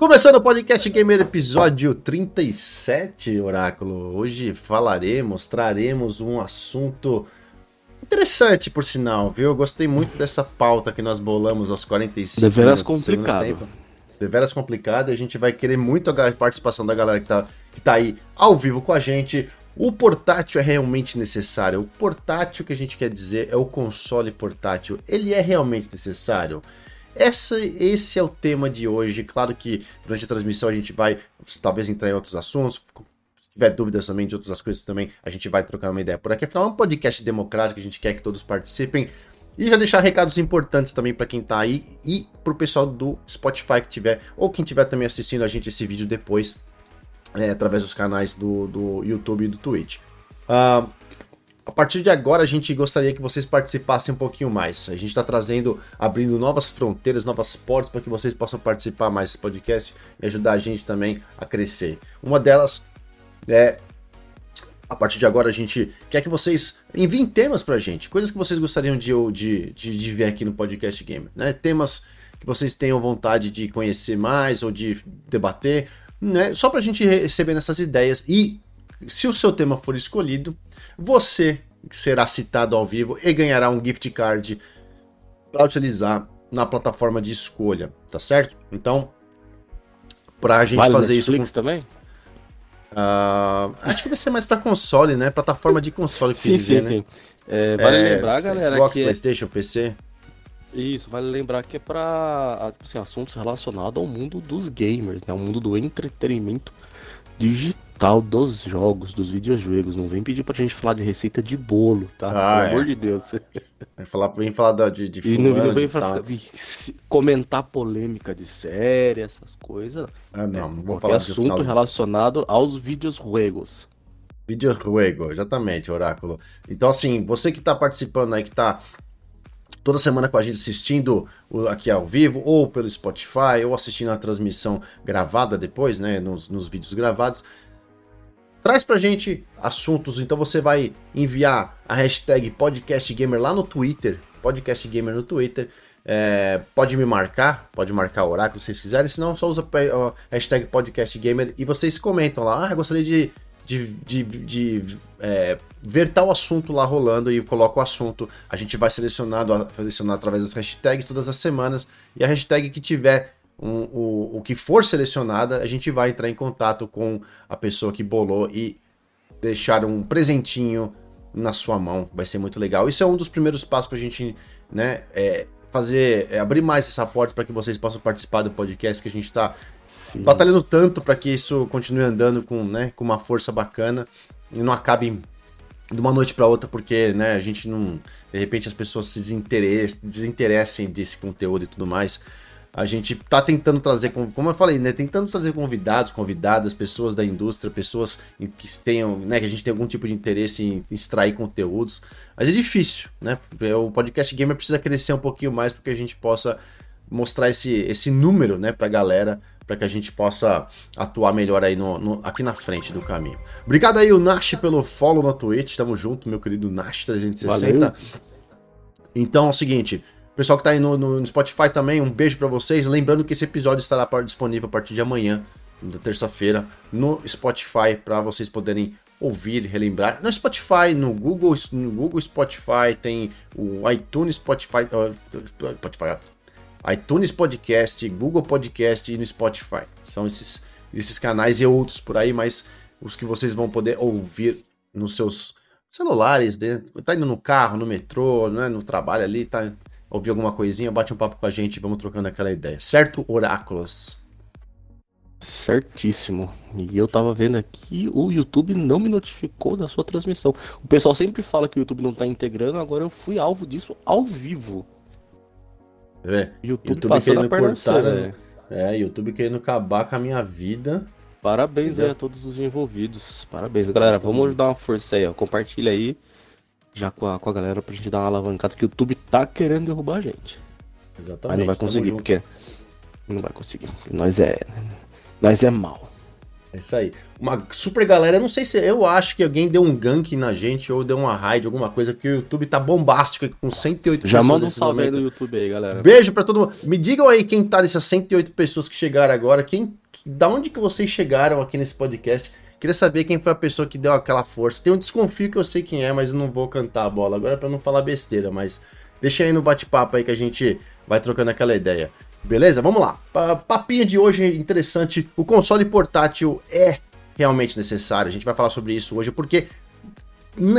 Começando o podcast Gamer episódio 37, Oráculo. Hoje falaremos, traremos um assunto interessante, por sinal, viu? Eu gostei muito dessa pauta que nós bolamos aos 45 Deveras complicado. Deveras complicado. A gente vai querer muito a participação da galera que tá, que tá aí ao vivo com a gente. O portátil é realmente necessário? O portátil que a gente quer dizer é o console portátil. Ele é realmente necessário? Essa, esse é o tema de hoje. Claro que durante a transmissão a gente vai talvez entrar em outros assuntos. Se tiver dúvidas também de outras coisas também, a gente vai trocar uma ideia por aqui. Afinal, é um podcast democrático, a gente quer que todos participem. E já deixar recados importantes também para quem tá aí e pro pessoal do Spotify que tiver, ou quem tiver também assistindo a gente esse vídeo depois, é, através dos canais do, do YouTube e do Twitch. Uh, a partir de agora, a gente gostaria que vocês participassem um pouquinho mais. A gente está trazendo, abrindo novas fronteiras, novas portas para que vocês possam participar mais desse podcast e ajudar a gente também a crescer. Uma delas é. A partir de agora, a gente quer que vocês enviem temas para a gente, coisas que vocês gostariam de, de, de, de ver aqui no Podcast Gamer, né? Temas que vocês tenham vontade de conhecer mais ou de debater, né? Só para a gente receber essas ideias e se o seu tema for escolhido, você será citado ao vivo e ganhará um gift card para utilizar na plataforma de escolha, tá certo? Então, pra gente vale fazer Netflix isso com... também? Uh, acho que vai ser mais para console, né? Plataforma de console que sim, dizer, sim, né? sim. É, vale é, lembrar, galera, Xbox, que PlayStation, PC. Isso, vale lembrar que é para assim, assuntos relacionados ao mundo dos gamers, né? Ao mundo do entretenimento digital tal dos jogos, dos videojogos. Não vem pedir pra gente falar de receita de bolo, tá? Ah, Pelo é. amor de Deus. Vem falar, vem falar da, de, de E não, fulano, não vem tal. ficar- comentar polêmica de série, essas coisas. Ah, não, não vou Qualquer falar de assunto final- relacionado aos videojuegos. Videojuego, exatamente, Oráculo. Então, assim, você que tá participando aí, que tá toda semana com a gente assistindo aqui ao vivo, ou pelo Spotify, ou assistindo a transmissão gravada depois, né, nos, nos vídeos gravados, traz pra gente assuntos. Então você vai enviar a hashtag podcastgamer lá no Twitter, podcastgamer no Twitter. É, pode me marcar, pode marcar o oráculo se vocês quiserem, senão só usa a hashtag podcastgamer e vocês comentam lá, ah, gostaria de, de, de, de, é, ver tal assunto lá rolando e coloca o assunto. A gente vai selecionando, selecionar através das hashtags todas as semanas e a hashtag que tiver um, o, o que for selecionada, a gente vai entrar em contato com a pessoa que bolou e deixar um presentinho na sua mão. Vai ser muito legal. Isso é um dos primeiros passos para a gente, né, é, fazer, é, abrir mais essa porta para que vocês possam participar do podcast que a gente está batalhando tanto para que isso continue andando com, né, com uma força bacana e não acabe de uma noite para outra porque, né, a gente não, de repente as pessoas se desinteressem, desinteressem desse conteúdo e tudo mais. A gente tá tentando trazer, como eu falei, né, tentando trazer convidados, convidadas, pessoas da indústria, pessoas que tenham, né, que a gente tem algum tipo de interesse em extrair conteúdos. Mas é difícil, né? O podcast gamer precisa crescer um pouquinho mais para que a gente possa mostrar esse, esse número, né, pra galera, para que a gente possa atuar melhor aí no, no- aqui na frente do caminho. Obrigado aí, o Nash, pelo follow no Twitch. Tamo junto, meu querido Nash360. Valeu. Então é o seguinte, pessoal que tá aí no, no Spotify também, um beijo pra vocês. Lembrando que esse episódio estará disponível a partir de amanhã, da terça-feira, no Spotify, para vocês poderem ouvir, relembrar. No Spotify, no Google, no Google Spotify, tem o iTunes Spotify, ó, Spotify, iTunes Podcast, Google Podcast e no Spotify. São esses, esses canais e outros por aí, mas os que vocês vão poder ouvir nos seus celulares, né? tá indo no carro, no metrô, né? no trabalho ali, tá ouvir alguma coisinha, bate um papo com a gente, vamos trocando aquela ideia. Certo, Oráculos? Certíssimo. E eu tava vendo aqui, o YouTube não me notificou da sua transmissão. O pessoal sempre fala que o YouTube não tá integrando, agora eu fui alvo disso ao vivo. É, YouTube, YouTube passando querendo a perna cortar, né? velho. é, YouTube querendo acabar com a minha vida. Parabéns aí a todos os envolvidos. Parabéns, galera. Vamos dar uma força aí, ó. Compartilha aí já com a, com a galera pra gente dar uma alavancada que o YouTube tá querendo derrubar a gente. Exatamente. Mas não vai conseguir, porque. Não vai conseguir. Nós é. Nós é mal. É isso aí. Uma super galera, eu não sei se. Eu acho que alguém deu um gank na gente ou deu uma raid, alguma coisa, porque o YouTube tá bombástico aqui com 108 Já manda um salve aí no YouTube aí, galera. Beijo pra todo mundo. Me digam aí quem tá dessas 108 pessoas que chegaram agora, quem. Da onde que vocês chegaram aqui nesse podcast? Queria saber quem foi a pessoa que deu aquela força. Tem um desconfio que eu sei quem é, mas não vou cantar a bola agora para não falar besteira, mas deixa aí no bate-papo aí que a gente vai trocando aquela ideia. Beleza? Vamos lá. Papinha de hoje interessante. O console portátil é realmente necessário. A gente vai falar sobre isso hoje porque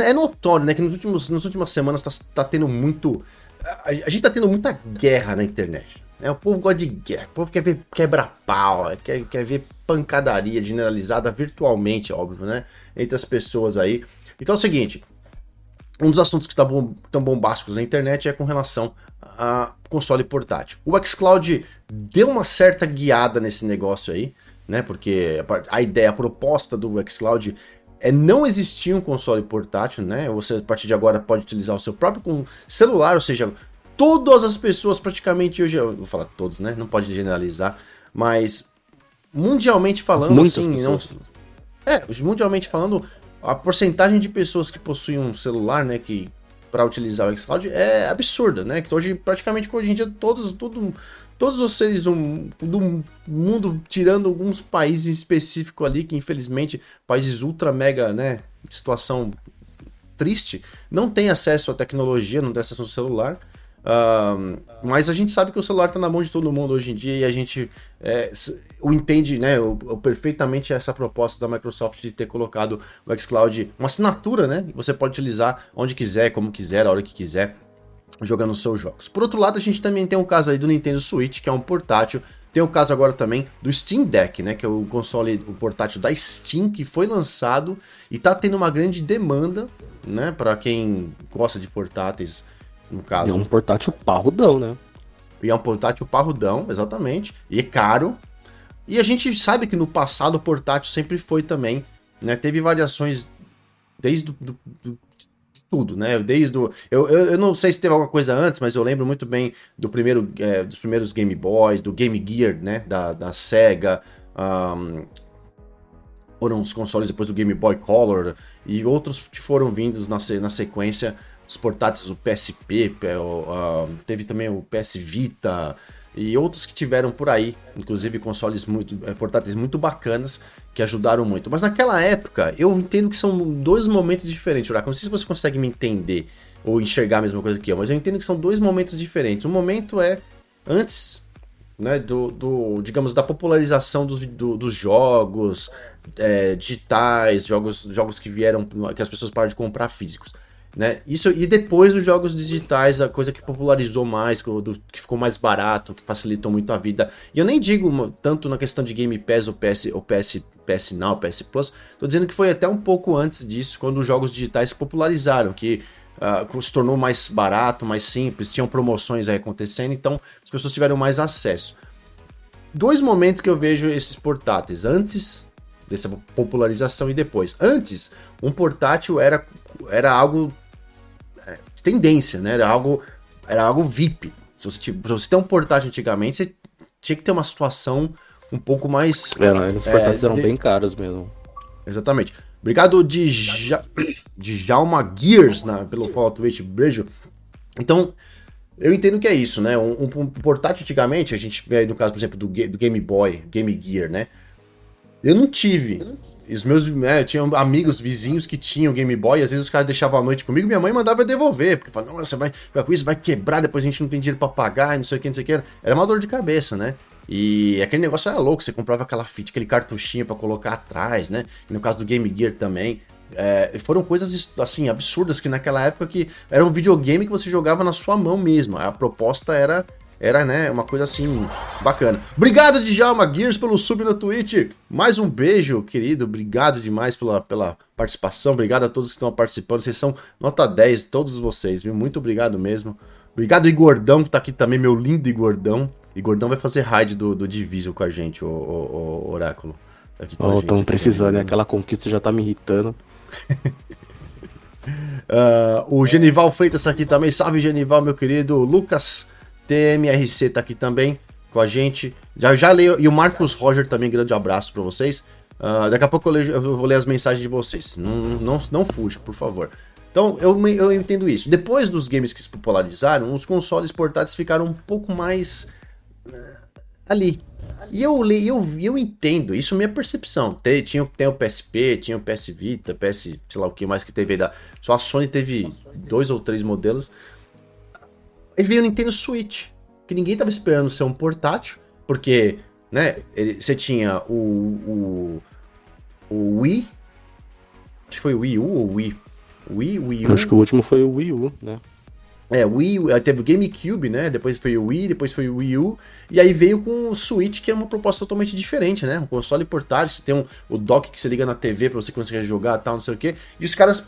é notório, né, que nos últimos, nas últimas semanas tá, tá tendo muito. A, a, gente tá tendo muita guerra na internet. Né? O povo gosta de guerra, o povo quer ver quebra-pau, quer, quer ver pancadaria generalizada virtualmente, óbvio, né? Entre as pessoas aí. Então é o seguinte: um dos assuntos que tá bom, bombásticos na internet é com relação a console portátil. O xCloud deu uma certa guiada nesse negócio aí, né? Porque a ideia, a proposta do xCloud é não existir um console portátil, né? Você a partir de agora pode utilizar o seu próprio celular, ou seja, todas as pessoas praticamente hoje, eu vou falar todos, né? Não pode generalizar, mas mundialmente falando, Muitas assim, pessoas. não, é, mundialmente falando, a porcentagem de pessoas que possuem um celular, né, que para utilizar o xCloud é absurda, né? Que hoje, praticamente, hoje em dia, todos, todo, todos os seres do, do mundo, tirando alguns países específicos ali, que infelizmente, países ultra mega, né, situação triste, não tem acesso à tecnologia, não tem acesso ao celular. Uh, mas a gente sabe que o celular está na mão de todo mundo hoje em dia e a gente é, o entende né, o, o, perfeitamente essa proposta da Microsoft de ter colocado o xCloud, uma assinatura, né? Você pode utilizar onde quiser, como quiser, a hora que quiser, jogando seus jogos. Por outro lado, a gente também tem o caso aí do Nintendo Switch, que é um portátil. Tem o caso agora também do Steam Deck, né? Que é o console, o portátil da Steam, que foi lançado e está tendo uma grande demanda, né? Para quem gosta de portáteis no caso. é um portátil parrudão, né? E é um portátil parrudão, exatamente. E é caro. E a gente sabe que no passado o portátil sempre foi também, né? Teve variações desde do, do, do tudo, né? Desde o. Eu, eu, eu, não sei se teve alguma coisa antes, mas eu lembro muito bem do primeiro, é, dos primeiros Game Boys, do Game Gear, né? Da, da Sega. Um, foram os consoles depois do Game Boy Color e outros que foram vindos na, na sequência os portáteis, o PSP, o, teve também o PS Vita e outros que tiveram por aí, inclusive consoles muito é, portáteis muito bacanas que ajudaram muito. Mas naquela época, eu entendo que são dois momentos diferentes. Não sei se você consegue me entender ou enxergar a mesma coisa que eu, mas eu entendo que são dois momentos diferentes. Um momento é antes né, do, do digamos, da popularização dos, do, dos jogos é, digitais, jogos, jogos que vieram, que as pessoas pararam de comprar físicos. Né? Isso, e depois os jogos digitais, a coisa que popularizou mais, que ficou mais barato, que facilitou muito a vida. E eu nem digo tanto na questão de Game Pass ou PS, ou PS, PS Now, PS Plus, tô dizendo que foi até um pouco antes disso, quando os jogos digitais se popularizaram, que uh, se tornou mais barato, mais simples, tinham promoções aí acontecendo, então as pessoas tiveram mais acesso. Dois momentos que eu vejo esses portáteis, antes dessa popularização e depois. Antes, um portátil era, era algo tendência, né? Era algo, era algo VIP. Se você, se você tem um portátil antigamente, você tinha que ter uma situação um pouco mais. É, né? Os portáteis é, eram de... bem caros mesmo. Exatamente. Obrigado de, ja... de Jalma Gears na, pelo follow Twitch, beijo. Então, eu entendo que é isso, né? Um, um, portátil antigamente, a gente vê no caso, por exemplo, do, do Game Boy, Game Gear, né? Eu não tive. os meus, né, tinha amigos, vizinhos que tinham Game Boy, e às vezes os caras deixavam a noite comigo, minha mãe mandava eu devolver, porque falava, não, você vai, vai com isso, vai quebrar, depois a gente não tem dinheiro para pagar, não sei o que, não sei o que. Era uma dor de cabeça, né? E aquele negócio era louco, você comprava aquela fita, aquele cartuchinho para colocar atrás, né? E no caso do Game Gear também. É, foram coisas assim absurdas que naquela época que era um videogame que você jogava na sua mão mesmo. A proposta era era, né, uma coisa assim bacana. Obrigado, Djalma Gears, pelo sub na Twitch. Mais um beijo, querido. Obrigado demais pela, pela participação. Obrigado a todos que estão participando. Vocês são nota 10, todos vocês, viu? Muito obrigado mesmo. Obrigado, Igordão, que tá aqui também, meu lindo Igordão. Igordão vai fazer raid do, do Division com a gente, o, o, o Oráculo. Tá aqui oh, estamos precisando, né? Aquela conquista já tá me irritando. uh, o Genival Freitas tá aqui também. Salve, Genival, meu querido. Lucas TMRC tá aqui também com a gente. Já já leio. E o Marcos Roger também, grande abraço para vocês. Uh, daqui a pouco eu, leio, eu, vou ler as mensagens de vocês. Não, não, não fuja, por favor. Então, eu, eu entendo isso. Depois dos games que se popularizaram, os consoles portáteis ficaram um pouco mais uh, ali. E eu, eu, eu entendo, isso é minha percepção. Tem, tinha, tem o PSP, tinha o PS Vita, PS, sei lá o que mais que teve da. Só a Sony teve dois ou três modelos. Aí veio o Nintendo Switch, que ninguém tava esperando ser um portátil, porque, né, ele, você tinha o, o o Wii. Acho que foi o Wii U ou Wii? Wii, Wii U. Acho que o último foi o Wii U, né? É, Wii, teve o GameCube, né? Depois foi o Wii, depois foi o Wii U. E aí veio com o Switch, que é uma proposta totalmente diferente, né? Um console portátil, você tem um, o dock que você liga na TV pra você conseguir jogar tal, não sei o quê. E os caras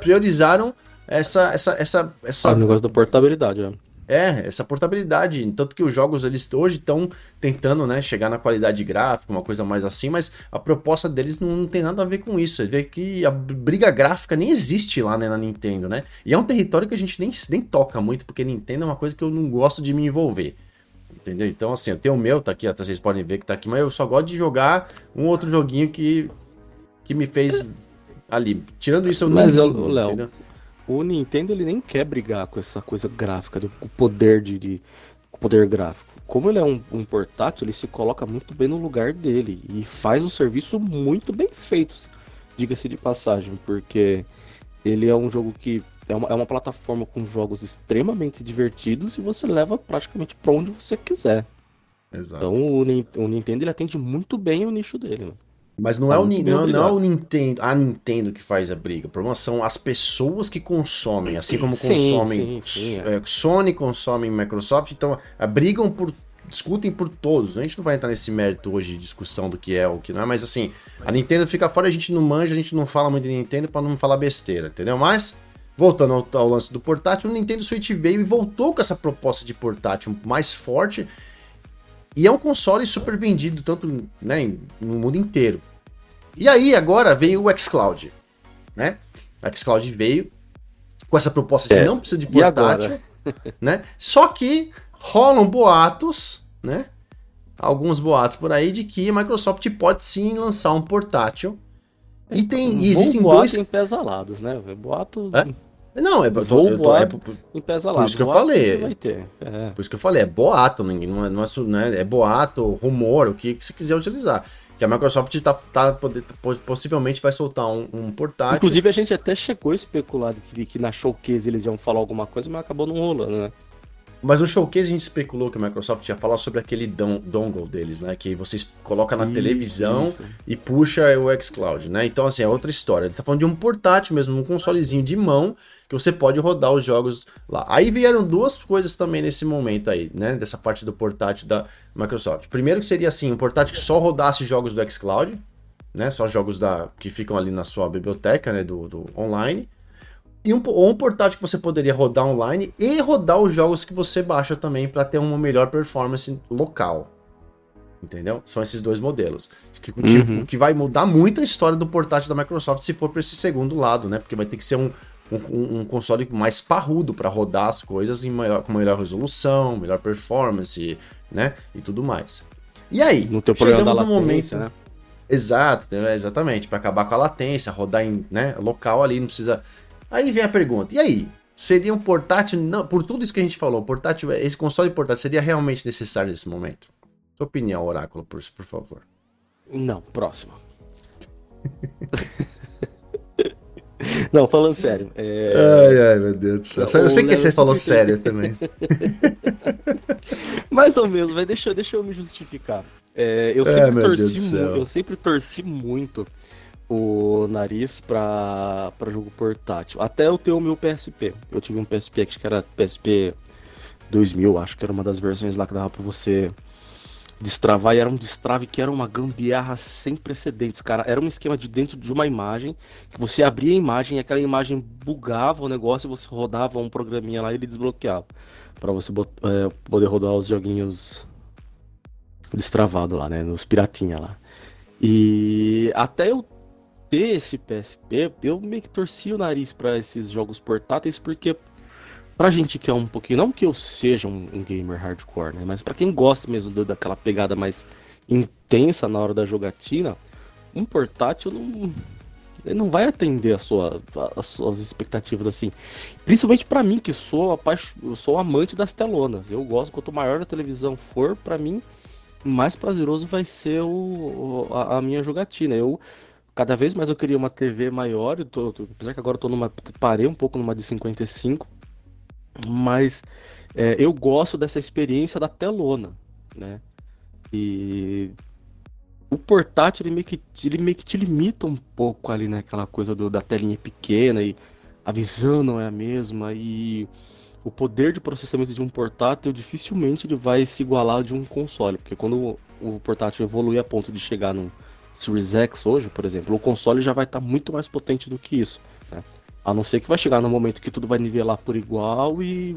priorizaram essa. essa, essa, essa... Ah, o negócio da portabilidade, é. É, essa portabilidade. Tanto que os jogos eles hoje estão tentando né, chegar na qualidade gráfica, uma coisa mais assim, mas a proposta deles não, não tem nada a ver com isso. Você vê que a briga gráfica nem existe lá né, na Nintendo, né? E é um território que a gente nem, nem toca muito, porque Nintendo é uma coisa que eu não gosto de me envolver. Entendeu? Então, assim, eu tenho o meu, tá aqui, até vocês podem ver que tá aqui, mas eu só gosto de jogar um outro joguinho que, que me fez ali. Tirando isso, eu não. Mas, Léo, o Nintendo ele nem quer brigar com essa coisa gráfica, do poder de, de poder gráfico. Como ele é um, um, portátil, ele se coloca muito bem no lugar dele e faz um serviço muito bem feito, diga-se de passagem, porque ele é um jogo que é uma, é uma plataforma com jogos extremamente divertidos e você leva praticamente para onde você quiser. Exato. Então o, o, Nintendo ele atende muito bem o nicho dele. Né? Mas não, é o, não, não é o Nintendo, a Nintendo que faz a briga. O problema são as pessoas que consomem, assim como consomem sim, sim, é. Sony, consomem Microsoft, então a brigam por discutem por todos. A gente não vai entrar nesse mérito hoje de discussão do que é ou o que não é, mas assim, a Nintendo fica fora, a gente não manja, a gente não fala muito de Nintendo para não falar besteira, entendeu? Mas voltando ao, ao lance do portátil, o Nintendo Switch veio e voltou com essa proposta de portátil mais forte e é um console super vendido, tanto né, no mundo inteiro. E aí, agora veio o xCloud. Né? O xCloud veio com essa proposta de é. não precisa de portátil. né? Só que rolam boatos, né? Alguns boatos por aí de que a Microsoft pode sim lançar um portátil. E tem e existem dois. em pés alados, né? Boato. É? Não, é, Vou eu tô, é, em pés Por isso que eu falei. Vai ter. É. Por isso que eu falei, é boato, não é, não é, não é, é boato, rumor, o que, que você quiser utilizar. Que a Microsoft tá, tá, possivelmente vai soltar um, um portátil. Inclusive, a gente até chegou a especular que, que na showcase eles iam falar alguma coisa, mas acabou não rolando, né? Mas no showcase a gente especulou que a Microsoft ia falar sobre aquele don dongle deles, né? Que vocês colocam na isso, televisão isso. e puxa o xCloud, né? Então, assim, é outra história. Ele tá falando de um portátil mesmo, um consolezinho de mão que você pode rodar os jogos lá. Aí vieram duas coisas também nesse momento aí, né? Dessa parte do portátil da Microsoft. Primeiro que seria assim, um portátil que só rodasse jogos do xCloud, né? Só jogos da, que ficam ali na sua biblioteca, né? Do, do online e um, ou um portátil que você poderia rodar online e rodar os jogos que você baixa também para ter uma melhor performance local. Entendeu? São esses dois modelos. Que, uhum. que, que vai mudar muito a história do portátil da Microsoft se for para esse segundo lado, né? Porque vai ter que ser um, um, um console mais parrudo para rodar as coisas em maior, com melhor resolução, melhor performance, né? E tudo mais. E aí? No teu chegamos no momento, né? Exato, exatamente, para acabar com a latência, rodar em né, local ali, não precisa Aí vem a pergunta: e aí? Seria um portátil, não, por tudo isso que a gente falou, portátil, esse console portátil seria realmente necessário nesse momento? Sua opinião, Oráculo, por, por favor. Não, próximo. Não, falando sério. É... Ai, ai, meu Deus do céu. Eu sei que você falou sério também. Mais ou menos, mas deixa, deixa eu me justificar. É, eu, sempre torci, eu sempre torci muito o nariz pra jogo portátil. Até eu ter o meu PSP. Eu tive um PSP acho que era PSP 2000, acho que era uma das versões lá que dava pra você destravar. E era um destrave que era uma gambiarra sem precedentes, cara. Era um esquema de dentro de uma imagem, que você abria a imagem e aquela imagem bugava o negócio e você rodava um programinha lá e ele desbloqueava. para você é, poder rodar os joguinhos destravado lá, né? Nos piratinha lá. E até eu ter esse PSP, eu meio que torci o nariz para esses jogos portáteis, porque pra gente que é um pouquinho, não que eu seja um, um gamer hardcore, né, mas para quem gosta mesmo do, daquela pegada mais intensa na hora da jogatina, um portátil não, não vai atender a sua, as suas expectativas assim. Principalmente para mim, que sou, apaix... sou amante das telonas. Eu gosto, quanto maior a televisão for, para mim, mais prazeroso vai ser o, a, a, minha jogatina. Eu cada vez mais eu queria uma TV maior, eu tô, tô, apesar que agora eu tô numa parei um pouco numa de 55, mas é, eu gosto dessa experiência da telona, né? E o portátil ele meio, que, ele meio que te limita um pouco ali naquela né? coisa do, da telinha pequena e a visão não é a mesma e o poder de processamento de um portátil dificilmente ele vai se igualar de um console, porque quando o portátil evolui a ponto de chegar num Series X hoje, por exemplo, o console já vai estar tá muito mais potente do que isso, né? A não ser que vai chegar no momento que tudo vai nivelar por igual e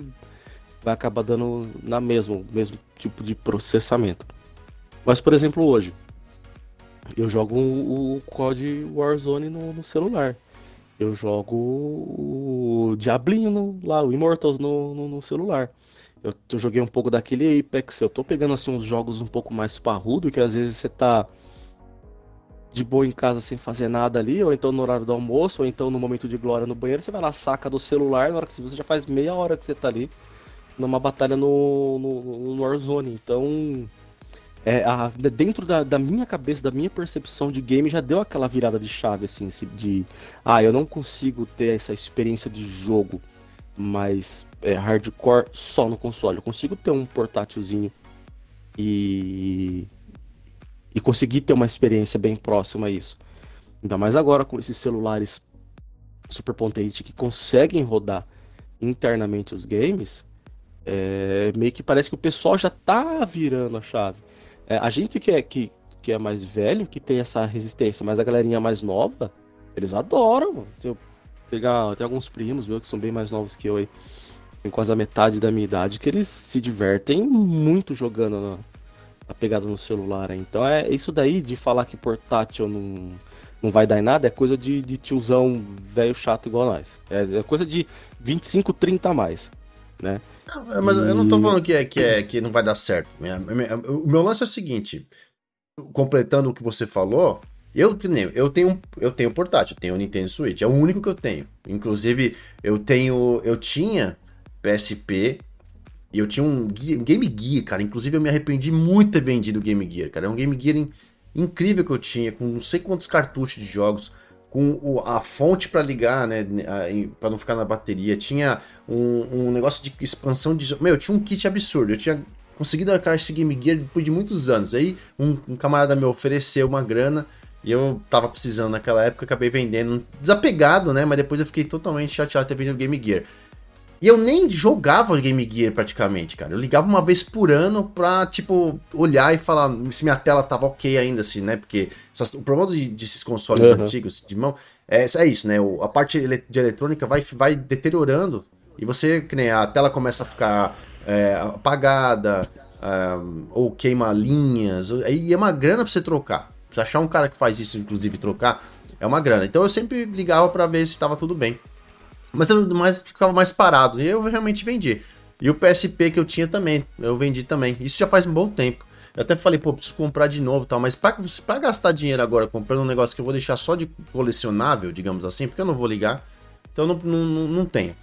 vai acabar dando na mesma, mesmo tipo de processamento. Mas, por exemplo, hoje, eu jogo o COD Warzone no, no celular. Eu jogo o Diablinho no, lá, o Immortals no, no, no celular. Eu, eu, joguei um pouco daquele Apex. Eu tô pegando assim uns jogos um pouco mais parrudo, que às vezes você tá de boa em casa sem fazer nada ali, ou então no horário do almoço, ou então no momento de glória no banheiro, você vai lá, saca do celular, na hora que você já faz meia hora que você tá ali numa batalha no, no, no Warzone. Então, é, a, dentro da, da, minha cabeça, da minha percepção de game, já deu aquela virada de chave, assim, de ah, eu não consigo ter essa experiência de jogo mais é, hardcore só no console. Eu consigo ter um portátilzinho e, e conseguir ter uma experiência bem próxima a isso. Ainda mais agora com esses celulares super potentes que conseguem rodar internamente os games, é, meio que parece que o pessoal já tá virando a chave. É, a gente que é, que, que é mais velho, que tem essa resistência, mas a galerinha mais nova, eles adoram. Se eu pegar, tem alguns primos meus que são bem mais novos que eu aí, tem quase a metade da minha idade, que eles se divertem muito jogando na pegada no celular. Então é isso daí de falar que portátil não, não vai dar em nada, é coisa de, de tiozão velho chato igual nós. É, é coisa de 25, 30 a mais, né? Não, mas e... eu não tô falando que, é, que, é, que não vai dar certo. Minha, minha, o meu lance é o seguinte: completando o que você falou, eu, eu tenho eu tenho portátil, eu tenho o Nintendo Switch, é o único que eu tenho. Inclusive, eu tenho. Eu tinha PSP e eu tinha um, um Game Gear, cara. Inclusive, eu me arrependi muito de ter vendido o Game Gear, cara. É um Game Gear in, incrível que eu tinha, com não sei quantos cartuchos de jogos com o, a fonte para ligar, né, para não ficar na bateria. Tinha um, um, negócio de expansão de. Meu, tinha um kit absurdo. Eu tinha conseguido arcar esse Game Gear depois de muitos anos. Aí um, um, camarada me ofereceu uma grana e eu tava precisando naquela época, acabei vendendo, desapegado, né? Mas depois eu fiquei totalmente chateado de ter vendido o Game Gear. E eu nem jogava Game Gear praticamente, cara. Eu ligava uma vez por ano pra, tipo, olhar e falar se minha tela tava ok ainda, assim, né? Porque essas, o problema de, desses consoles uhum. antigos de mão é, é isso, né? O, a parte de eletrônica vai, vai deteriorando e você, que nem a tela começa a ficar é, apagada um, ou queima linhas. Aí é uma grana pra você trocar. Você achar um cara que faz isso, inclusive, trocar, é uma grana. Então eu sempre ligava para ver se tava tudo bem. Mas eu mais, ficava mais parado. E eu realmente vendi. E o PSP que eu tinha também, eu vendi também. Isso já faz um bom tempo. Eu até falei, pô, preciso comprar de novo tal, mas para gastar dinheiro agora comprando um negócio que eu vou deixar só de colecionável, digamos assim, porque eu não vou ligar, então não, não, não tenho.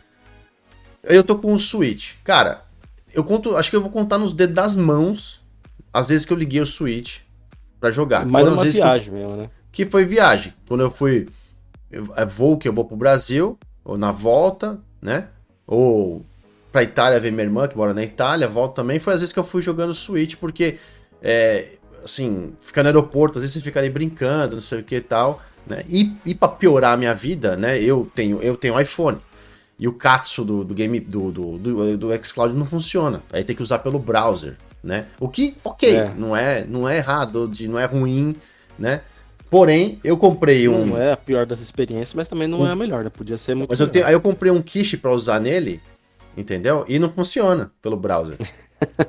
Eu tô com o Switch. Cara, eu conto, acho que eu vou contar nos dedos das mãos as vezes que eu liguei o Switch para jogar. Mas numa viagem que eu, mesmo, né? Que foi viagem. Quando eu fui, é voo que eu vou pro Brasil, ou na volta, né? Ou pra Itália ver minha irmã, que mora na Itália, volta também. Foi às vezes que eu fui jogando Switch, porque, é, assim, ficar no aeroporto, às vezes você fica ali brincando, não sei o que e tal, né? E, e pra piorar a minha vida, né? Eu tenho, eu tenho iPhone. E o Katsu do, do game do, do, do, do xCloud não funciona. Aí tem que usar pelo browser, né? O que, ok, é. não é não é errado, de, não é ruim, né? Porém, eu comprei um. Não é a pior das experiências, mas também não um... é a melhor, né? Podia ser muito. Mas eu tenho... aí eu comprei um quiche para usar nele, entendeu? E não funciona pelo browser.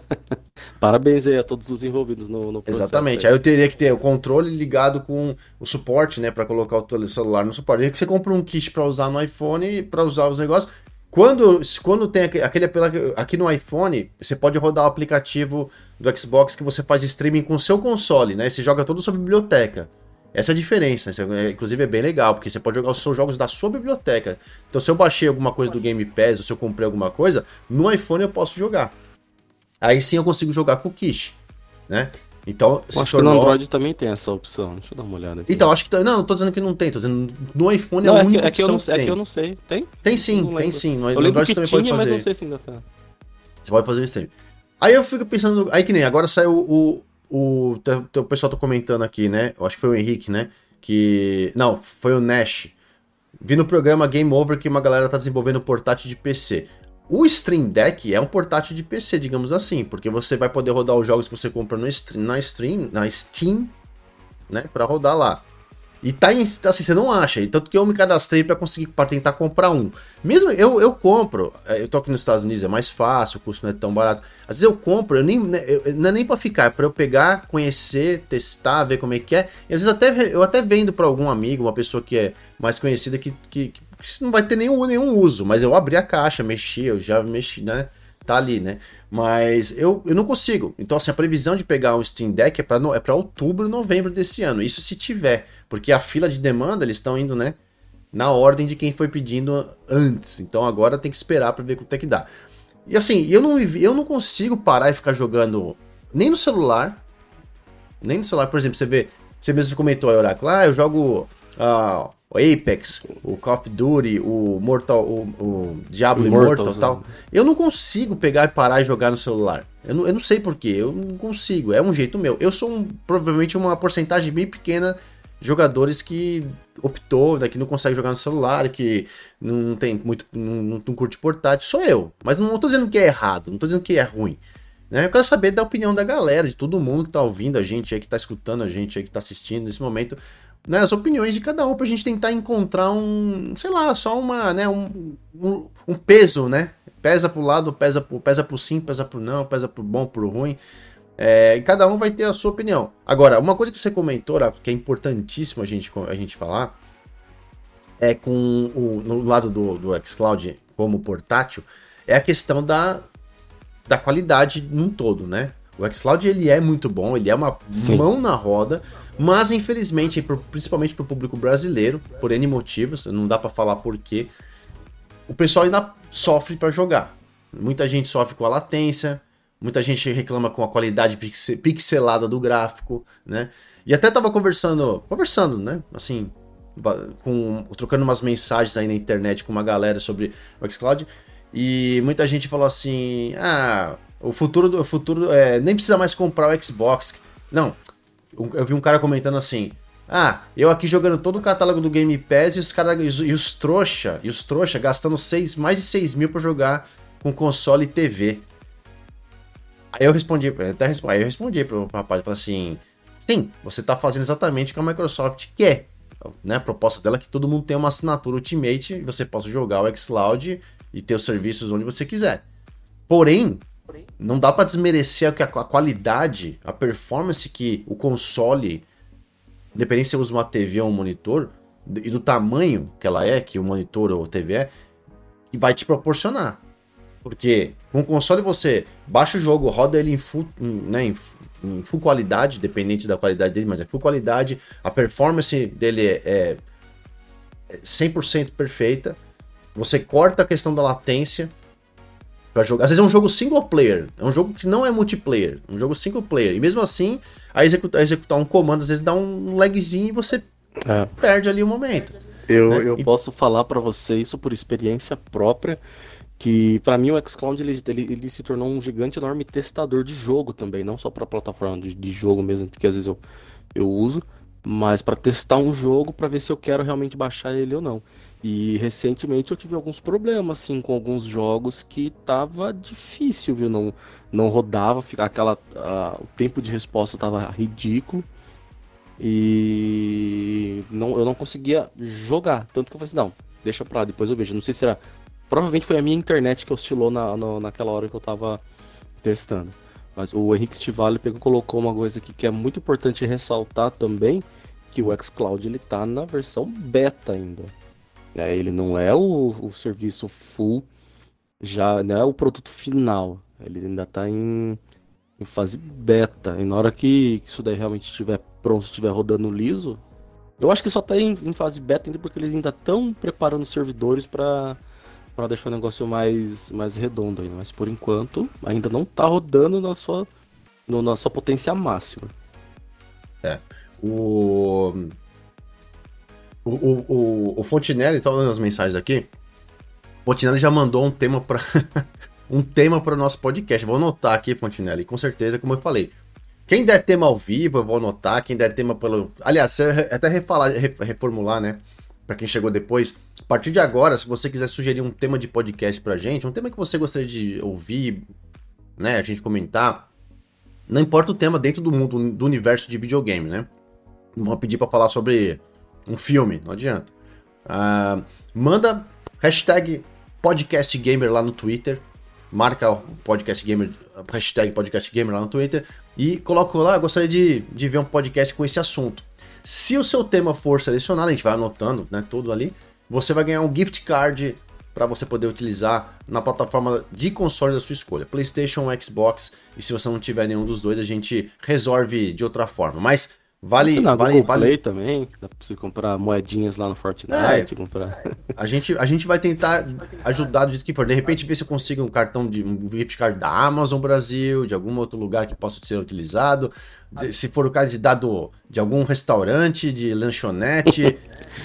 Parabéns aí a todos os envolvidos no, no processo. Exatamente. Aí. aí. eu teria que ter o controle ligado com o suporte, né, para colocar o celular no suporte. Aí você compra um kit para usar no iPhone para usar os negócios. Quando, quando tem aquele aqui no iPhone, você pode rodar o aplicativo do Xbox que você faz streaming com o seu console, né? Você joga todo sua biblioteca. Essa é a diferença. É, inclusive é bem legal, porque você pode jogar os seus jogos da sua biblioteca. Então, se eu baixei alguma coisa do Game Pass, ou se eu comprei alguma coisa, no iPhone eu posso jogar. Aí sim eu consigo jogar com o Kish, né? Então, eu acho tornou... que no Android também tem essa opção. Deixa eu dar uma olhada aqui. Então, acho que. Tá, não, não tô dizendo que não tem, tô dizendo no iPhone não, é a única é que, é que opção que, É que eu não sei. Tem? Tem sim, tem sim. No, eu no Android também tinha, pode fazer. Mas não sei se ainda tá. Você pode fazer o stream. Aí eu fico pensando. Aí que nem, agora saiu o. O, o, pessoal tá comentando aqui, né? Eu acho que foi o Henrique, né? Que. Não, foi o Nash. Vi no programa Game Over que uma galera tá desenvolvendo portátil de PC. O Stream Deck é um portátil de PC, digamos assim, porque você vai poder rodar os jogos que você compra no stream, na, stream, na Steam, né, para rodar lá. E tá em, assim, você não acha. E tanto que eu me cadastrei para conseguir para tentar comprar um. Mesmo eu, eu compro, é, eu tô aqui nos Estados Unidos, é mais fácil, o custo não é tão barato. Às vezes eu compro, eu nem, né, eu, não é nem para ficar, é para eu pegar, conhecer, testar, ver como é que é. E às vezes até eu até vendo para algum amigo, uma pessoa que é mais conhecida que, que, que não vai ter nenhum, nenhum uso, mas eu abri a caixa, mexi, eu já mexi, né? Tá ali, né? Mas eu, eu não consigo. Então, assim, a previsão de pegar um Steam Deck é para é pra outubro, novembro desse ano. Isso se tiver. Porque a fila de demanda, eles estão indo, né? Na ordem de quem foi pedindo antes. Então agora tem que esperar para ver quanto é que dá. E assim, eu não, eu não consigo parar e ficar jogando nem no celular. Nem no celular, por exemplo, você vê. Você mesmo comentou aí, Oráculo. Ah, eu jogo uh, o Apex, o Call of Duty, o Mortal, o, o Diablo Immortal e tal. Eu não consigo pegar e parar e jogar no celular. Eu não, eu não sei porquê, eu não consigo. É um jeito meu. Eu sou um, provavelmente uma porcentagem bem pequena jogadores que optou, né, que não consegue jogar no celular, que não tem muito, não, não curte portátil, sou eu. Mas não, não tô dizendo que é errado, não tô dizendo que é ruim. Né? Eu quero saber da opinião da galera, de todo mundo que tá ouvindo a gente aí, que tá escutando a gente aí, que tá assistindo nesse momento, né, as opiniões de cada um pra gente tentar encontrar um, sei lá, só uma, né, um, um, um peso, né? Pesa pro lado, pesa pro, pesa pro sim, pesa pro não, pesa pro bom, pro ruim. É, e cada um vai ter a sua opinião. Agora, uma coisa que você comentou, que é importantíssimo a gente, a gente falar, é com o no lado do, do xCloud como portátil, é a questão da, da qualidade num todo, né? O xCloud ele é muito bom, ele é uma Sim. mão na roda, mas infelizmente, principalmente para o público brasileiro, por N motivos, não dá para falar por quê, o pessoal ainda sofre para jogar. Muita gente sofre com a latência, Muita gente reclama com a qualidade pixelada do gráfico, né? E até tava conversando, conversando, né? Assim, com, trocando umas mensagens aí na internet com uma galera sobre o xCloud. E muita gente falou assim: ah, o futuro do o futuro é, nem precisa mais comprar o Xbox. Não, eu vi um cara comentando assim: ah, eu aqui jogando todo o catálogo do Game Pass e os caras e os trouxa, e os trouxa gastando seis, mais de 6 mil pra jogar com console e TV. Aí eu respondi, até respondi, aí eu respondi pro rapaz, falei assim, sim, você tá fazendo exatamente o que a Microsoft quer. Né? A proposta dela é que todo mundo tenha uma assinatura Ultimate e você possa jogar o xCloud e ter os serviços onde você quiser. Porém, não dá para desmerecer a, a qualidade, a performance que o console, independente se você usa uma TV ou um monitor, e do tamanho que ela é, que o monitor ou a TV é, vai te proporcionar. Porque com o console você baixa o jogo, roda ele em full, né, em, em full qualidade, dependente da qualidade dele, mas é full qualidade. A performance dele é, é 100% perfeita. Você corta a questão da latência para jogar. Às vezes é um jogo single player, é um jogo que não é multiplayer, é um jogo single player. E mesmo assim, a executar, a executar um comando às vezes dá um lagzinho e você é. perde ali o momento. Eu, né? eu e... posso falar para você isso por experiência própria que para mim o xCloud ele, ele, ele, se tornou um gigante enorme testador de jogo também, não só para plataforma de, de, jogo mesmo, porque às vezes eu, eu uso, mas para testar um jogo para ver se eu quero realmente baixar ele ou não. E recentemente eu tive alguns problemas assim com alguns jogos que tava difícil, viu? Não não rodava, ficar aquela o tempo de resposta tava ridículo. E não, eu não conseguia jogar. Tanto que eu falei assim, não, deixa pra lá, depois eu vejo. Não sei se era Provavelmente foi a minha internet que oscilou na, na, naquela hora que eu tava testando. Mas o Henrique Stivale pegou, colocou uma coisa aqui que é muito importante ressaltar também, que o xCloud ele tá na versão beta ainda. É, ele não é o, o serviço full, já não é o produto final. Ele ainda está em, em, fase beta. E na hora que, que isso daí realmente estiver pronto, estiver rodando liso, Eu acho que só tá em, em fase beta ainda porque eles ainda estão preparando servidores para para deixar o negócio mais, mais redondo ainda. Mas por enquanto ainda não tá rodando na sua, no, na sua potência máxima. É. O. O, o, o, o Fontinelli, tá olhando as mensagens aqui. O Fontinelli já mandou um tema para um tema para o nosso podcast. Vou anotar aqui, Fontinelli, com certeza, como eu falei. Quem der tema ao vivo, eu vou anotar. Quem der tema pelo. Aliás, até refalar, reformular, né? Para quem chegou depois. A partir de agora, se você quiser sugerir um tema de podcast pra gente, um tema que você gostaria de ouvir, né? A gente comentar. Não importa o tema dentro do mundo, do universo de videogame, né? Não vou pedir para falar sobre um filme, não adianta. Uh, manda hashtag podcastgamer lá no Twitter. Marca o podcast gamer, hashtag podcastgamer lá no Twitter e coloca lá, gostaria de, de ver um podcast com esse assunto. Se o seu tema for selecionado, a gente vai anotando, né, tudo ali, você vai ganhar um gift card para você poder utilizar na plataforma de console da sua escolha, PlayStation ou Xbox. E se você não tiver nenhum dos dois, a gente resolve de outra forma. Mas Vale, na vale, Google vale. Play também, dá pra você comprar moedinhas lá no Fortnite, É. comprar... A gente, a gente vai tentar ajudar do jeito que for. De repente, ver se eu consigo um cartão de um gift card da Amazon Brasil, de algum outro lugar que possa ser utilizado. Se for o caso de dado de algum restaurante, de lanchonete.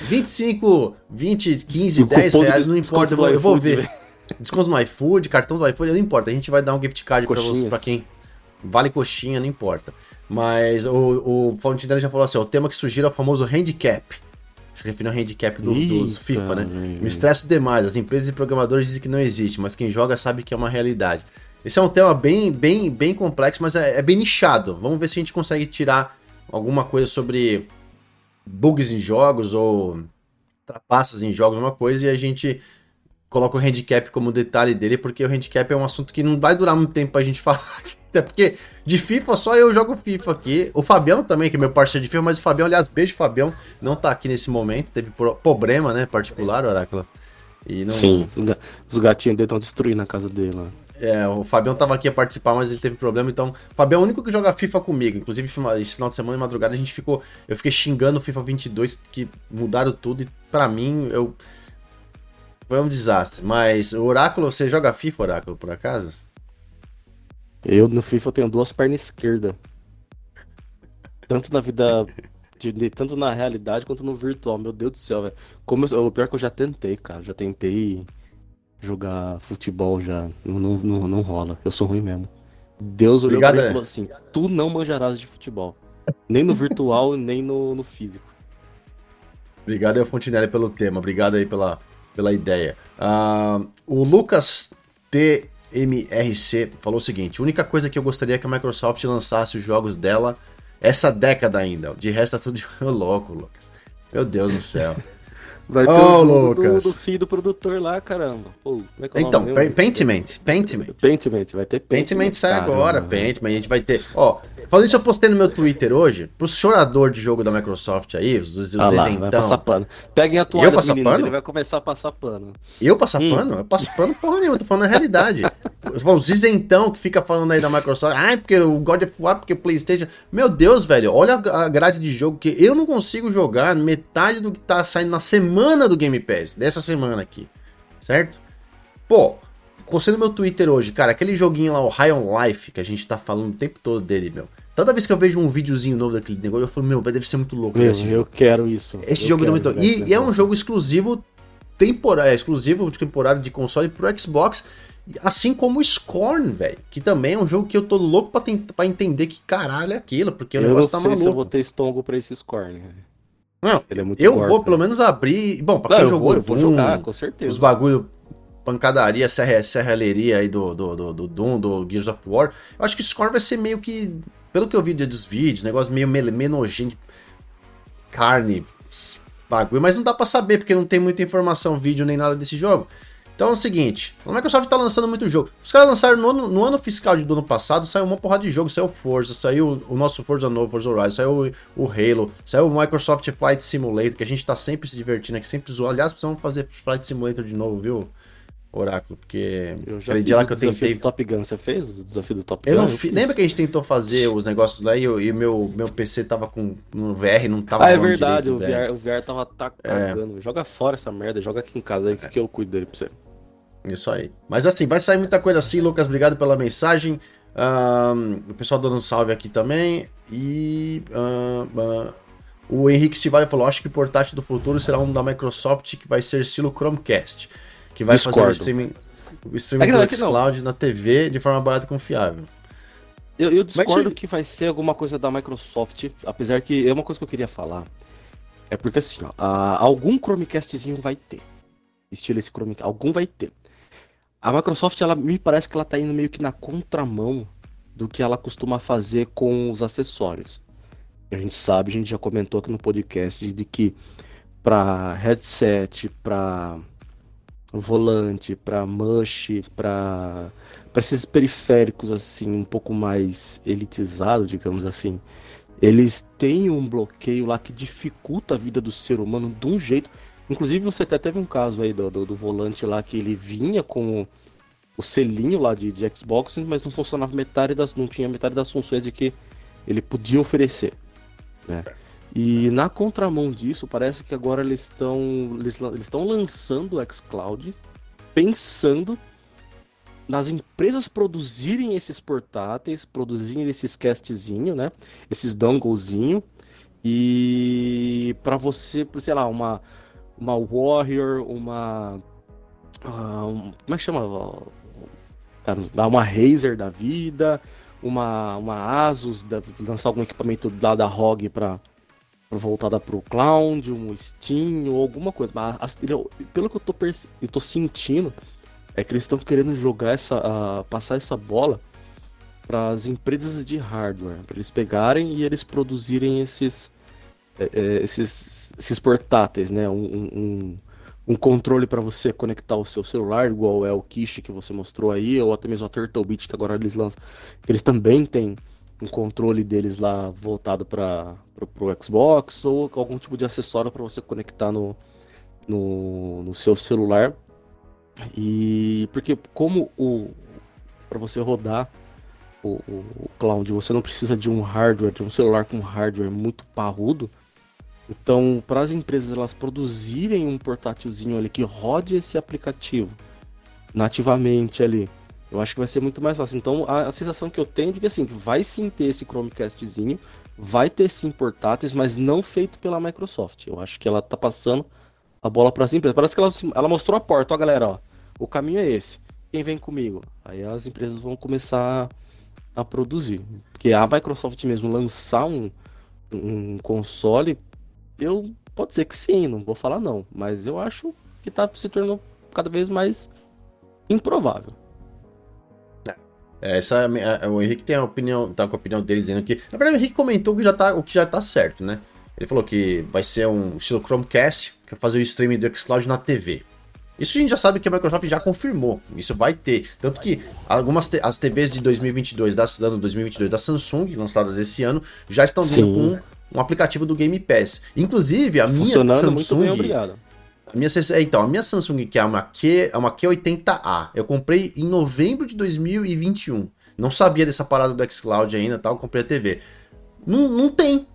25, 20, 15, O 10 cupom de reais, não importa. Eu vou, eu vou ver. Desconto no iFood, cartão do iFood, não importa. A gente vai dar um gift card pra quem. Vale coxinha, não importa. Mas o, o Fontenelle já falou assim: ó, o tema que surgiu é o famoso handicap. Se refere ao handicap do, do Eita, FIFA, né? Me estresso demais. As empresas e programadores dizem que não existe, mas quem joga sabe que é uma realidade. Esse é um tema bem, bem, bem complexo, mas é, é bem nichado. Vamos ver se a gente consegue tirar alguma coisa sobre bugs em jogos ou trapaças em jogos, uma coisa, e a gente coloca o handicap como detalhe dele, porque o handicap é um assunto que não vai durar muito tempo pra gente falar. Até porque de FIFA só eu jogo FIFA aqui. O Fabião também, que é meu parceiro de FIFA, mas o Fabião, aliás, beijo, Fabião, não tá aqui nesse momento, teve pro- problema, né, particular, Oráculo. E não, Sim, os ga- os gatinhos dele estão destruindo a casa dele lá. É, o Fabião tava aqui a participar, mas ele teve problema, então. O Fabião é o único que joga FIFA comigo. Inclusive, esse final de semana de madrugada a gente ficou. Eu fiquei xingando o FIFA 22, que mudaram tudo, e pra mim, eu. Foi um desastre. Mas o Oráculo, você joga FIFA, Oráculo, por acaso? Eu no FIFA eu tenho duas pernas esquerdas. Tanto na vida. de- tanto na realidade quanto no virtual. Meu Deus do céu, velho. Como eu, o pior é que eu já tentei, cara. Já tentei jogar futebol já. Não, não, não, rola. Eu sou ruim mesmo. Deus olhou Obrigado, pra mim é. e falou assim: Tu não manjarás de futebol. Nem no virtual, nem no, no físico. Obrigado aí, Fontinelli, pelo tema. Obrigado aí pela, pela ideia. Ah, o Lucas TMRC falou o seguinte: a única coisa que eu gostaria é que a Microsoft lançasse os jogos dela essa década ainda. De resto, tá tudo louco, Lucas. Meu Deus do céu. Vai ter Ô, o jogo do, Lucas. do filho do produtor lá, caramba. Pô, como é que é Então? Paintment, Paintment. Paintment, vai ter Paintment. Paintment sai caramba. agora, Paintment, a gente vai ter. Ó, falando isso, eu postei no meu Twitter hoje, pro chorador de jogo da Microsoft aí, os, os Ah lá, vai isentão. passar pano. Peguem a Eu toalha, passar meninos, pano? ele vai começar a passar pano. Eu passar Hum. pano? Eu passo pano porra nenhuma, eu tô falando a realidade. Os isentão que fica falando aí da Microsoft, ai, porque o God of War, porque o Playstation. Meu Deus, velho, olha a grade de jogo que eu não consigo jogar metade do que tá saindo na semana do Game Pass, dessa semana aqui, certo? Pô, postei no meu Twitter hoje, cara, aquele joguinho lá, o High on Life, que a gente tá falando o tempo todo dele, meu. Toda vez que eu vejo um videozinho novo daquele negócio, eu falo, meu, deve ser muito louco Meu, esse jogo. eu quero isso. Esse Eu jogo é quero muito. jogar E, e é um jogo exclusivo temporário, é exclusivo de temporada de console pro Xbox, assim como o Scorn, velho, que também é um jogo que eu tô louco pra, tentar, pra entender que caralho é aquilo, porque o Eu não negócio tá sei se eu maluco. vou ter estômago pra esse score, né? Não, Ele é muito eu gore, vou né? pelo menos abrir. Bom, pra Não, quem jogou vou, eu vou Doom, jogar, com certeza. os bagulho pancadaria, serra, serralheria aí do, do, do, do Doom, do Gears of War, eu acho que o Scorn vai ser meio que, pelo que eu vi dos vídeos, negócio meio, nojento, carne, bagulho, mas não dá pra saber, porque não tem muita informação, vídeo nem nada desse jogo. Então é o seguinte, a Microsoft tá lançando muito jogo. Os caras lançaram no ano, no ano fiscal do ano passado, saiu uma porrada de jogo, saiu Forza, saiu o nosso Forza novo, Forza Horizon, saiu o, o Halo, saiu o Microsoft Flight Simulator, que a gente tá sempre se divertindo aqui, sempre zoando. Aliás, precisamos fazer Flight Simulator de novo, viu? Oráculo, porque eu já aquele dia lá que eu tentei. Do Top Gun, você fez o desafio do Top eu Gun? Não fi... Lembra que a gente tentou fazer os negócios lá e, eu, e meu, meu PC tava com. No VR, não tava. Ah, é verdade, o VR, o VR tava tá cagando. É. Joga fora essa merda, joga aqui em casa aí é. que eu cuido dele pra você. Isso aí. Mas assim, vai sair muita coisa assim, Lucas. Obrigado pela mensagem. Um, o pessoal dando um salve aqui também. E. Uh, uh, o Henrique Stivale falou: acho que o portátil do futuro será um da Microsoft que vai ser estilo Chromecast. Que vai Discordo. fazer o streaming o streaming é do xCloud na TV de forma barata e confiável. Eu, eu discordo que vai ser alguma coisa da Microsoft, apesar que é uma coisa que eu queria falar. É porque assim, ó, algum Chromecastzinho vai ter. Estilo esse Chromecast, algum vai ter. A Microsoft, ela me parece que ela tá indo meio que na contramão do que ela costuma fazer com os acessórios. A gente sabe, a gente já comentou aqui no podcast de que para headset, para volante, para mush, para esses periféricos assim um pouco mais elitizados, digamos assim, eles têm um bloqueio lá que dificulta a vida do ser humano de um jeito. Inclusive você até teve um caso aí do, do, do volante lá que ele vinha com o selinho lá de, de Xbox, mas não funcionava metade das, não tinha metade das funções de que ele podia oferecer, né? E na contramão disso, parece que agora eles estão eles, estão lançando o xCloud pensando nas empresas produzirem esses portáteis, produzirem esses castzinho, né? Esses donglezinho e para você, sei lá, uma uma Warrior, uma uh, um, como é que chama? Cara, uma Razer da vida, uma uma Asus, da, lançar algum equipamento lá da ROG para voltada pro Cloud, um Steam ou alguma coisa. Mas pelo que eu tô, eu tô sentindo, é que eles estão querendo jogar essa. Uh, passar essa bola para as empresas de hardware, para eles pegarem e eles produzirem esses. É, é, esses, esses portáteis, né? Um, um, um controle para você conectar o seu celular, igual é o Kish que você mostrou aí, ou até mesmo a Turtlebit que agora eles lançam. Eles também têm um controle deles lá voltado para o Xbox ou algum tipo de acessório para você conectar no, no, no, seu celular. E porque como o para você rodar o, o, o, cloud, você não precisa de um hardware, de um celular com hardware muito parrudo. Então, para as empresas elas produzirem um portátilzinho ali que rode esse aplicativo nativamente ali, eu acho que vai ser muito mais fácil. Então, a, a sensação que eu tenho é que assim, vai sim ter esse Chromecastzinho, vai ter sim portáteis, mas não feito pela Microsoft. Eu acho que ela tá passando a bola para as empresas. Parece que ela, ela mostrou a porta, ó, galera, ó. O caminho é esse. Quem vem comigo? Aí as empresas vão começar a produzir. Porque a Microsoft mesmo lançar um, um console, eu pode ser que sim, não vou falar não, mas eu acho que tá se tornando cada vez mais improvável. É, essa, a, o Henrique tem a opinião, tá com a opinião dele dizendo que. Na verdade, o Henrique comentou que já tá, o que já tá certo, né? Ele falou que vai ser um estilo Chromecast, que vai fazer o streaming do xCloud na TV. Isso a gente já sabe que a Microsoft já confirmou. Isso vai ter. Tanto que algumas as TVs de 2022, da, ano 2022 da Samsung, lançadas esse ano, já estão vindo Sim. com um aplicativo do Game Pass. Inclusive, a minha Samsung. Muito bem, obrigado. A minha, é, então, a minha Samsung, que é uma, Q, é uma Q80A, eu comprei em novembro de 2021. Não sabia dessa parada do xCloud ainda, tal, comprei a TV. Não, não tem.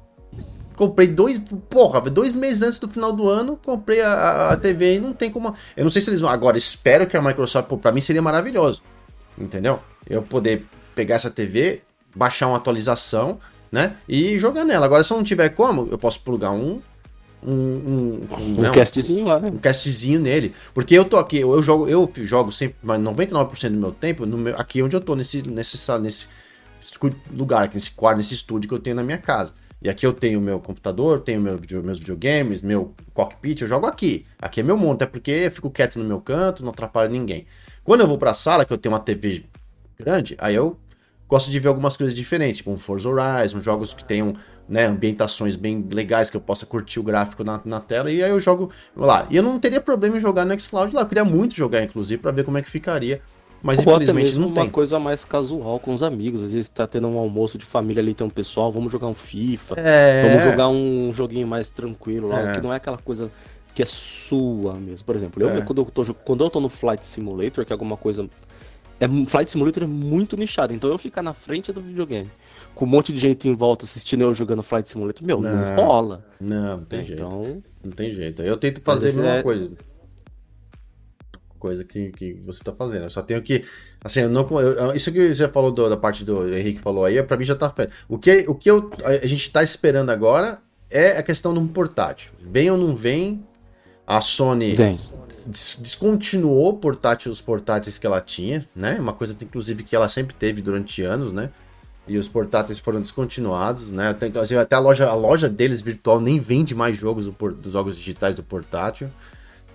Comprei dois, porra, dois meses antes do final do ano, comprei a, a, a TV e não tem como. Eu não sei se eles vão. Agora, espero que a Microsoft, pô, pra mim seria maravilhoso. Entendeu? Eu poder pegar essa TV, baixar uma atualização, né? E jogar nela. Agora, se eu não tiver como, eu posso plugar um um, um, um, um castzinho lá, né? Um castzinho nele. Porque eu tô aqui, eu jogo, eu jogo sempre, mas 99% do meu tempo no meu, aqui onde eu tô, nesse, nesse, nesse lugar, nesse quarto, nesse estúdio que eu tenho na minha casa. E aqui eu tenho meu computador, tenho meu, meus videogames, meu cockpit, eu jogo aqui. Aqui é meu mundo, até porque eu fico quieto no meu canto, não atrapalho ninguém. Quando eu vou pra sala, que eu tenho uma TV grande, aí eu gosto de ver algumas coisas diferentes, tipo um Forza Horizon, jogos que tenham né, ambientações bem legais que eu possa curtir o gráfico na, na tela e aí eu jogo lá. E eu não teria problema em jogar no xCloud lá, eu queria muito jogar inclusive para ver como é que ficaria. Mas Ou infelizmente não uma tem. coisa mais casual com os amigos. Às vezes tá tendo um almoço de família ali, tem um pessoal, vamos jogar um FIFA, é... vamos jogar um joguinho mais tranquilo lá, é. que não é aquela coisa que é sua mesmo. Por exemplo, eu, É. quando, eu tô, quando eu tô no Flight Simulator, que é alguma coisa. É, Flight Simulator é muito nichado, então eu ficar na frente do videogame, com um monte de gente em volta assistindo eu jogando Flight Simulator, meu, não, Não. rola. Não, não tem jeito. então, Não tem jeito. Eu tento fazer a mesma é- coisa. Coisa que, que você tá fazendo. Eu só tenho que. Assim, eu não. eu- isso que você falou do- da parte do Henrique falou aí, pra mim já tá. O que, o que eu, a gente tá esperando agora é a questão de um portátil. Vem ou não vem, a Sony vem. Des- descontinuou portátil, os portáteis que ela tinha, né? Uma coisa, inclusive, que ela sempre teve durante anos, né? E os portáteis foram descontinuados, né? Até, até a, loja, a loja deles virtual nem vende mais jogos do dos jogos digitais do portátil.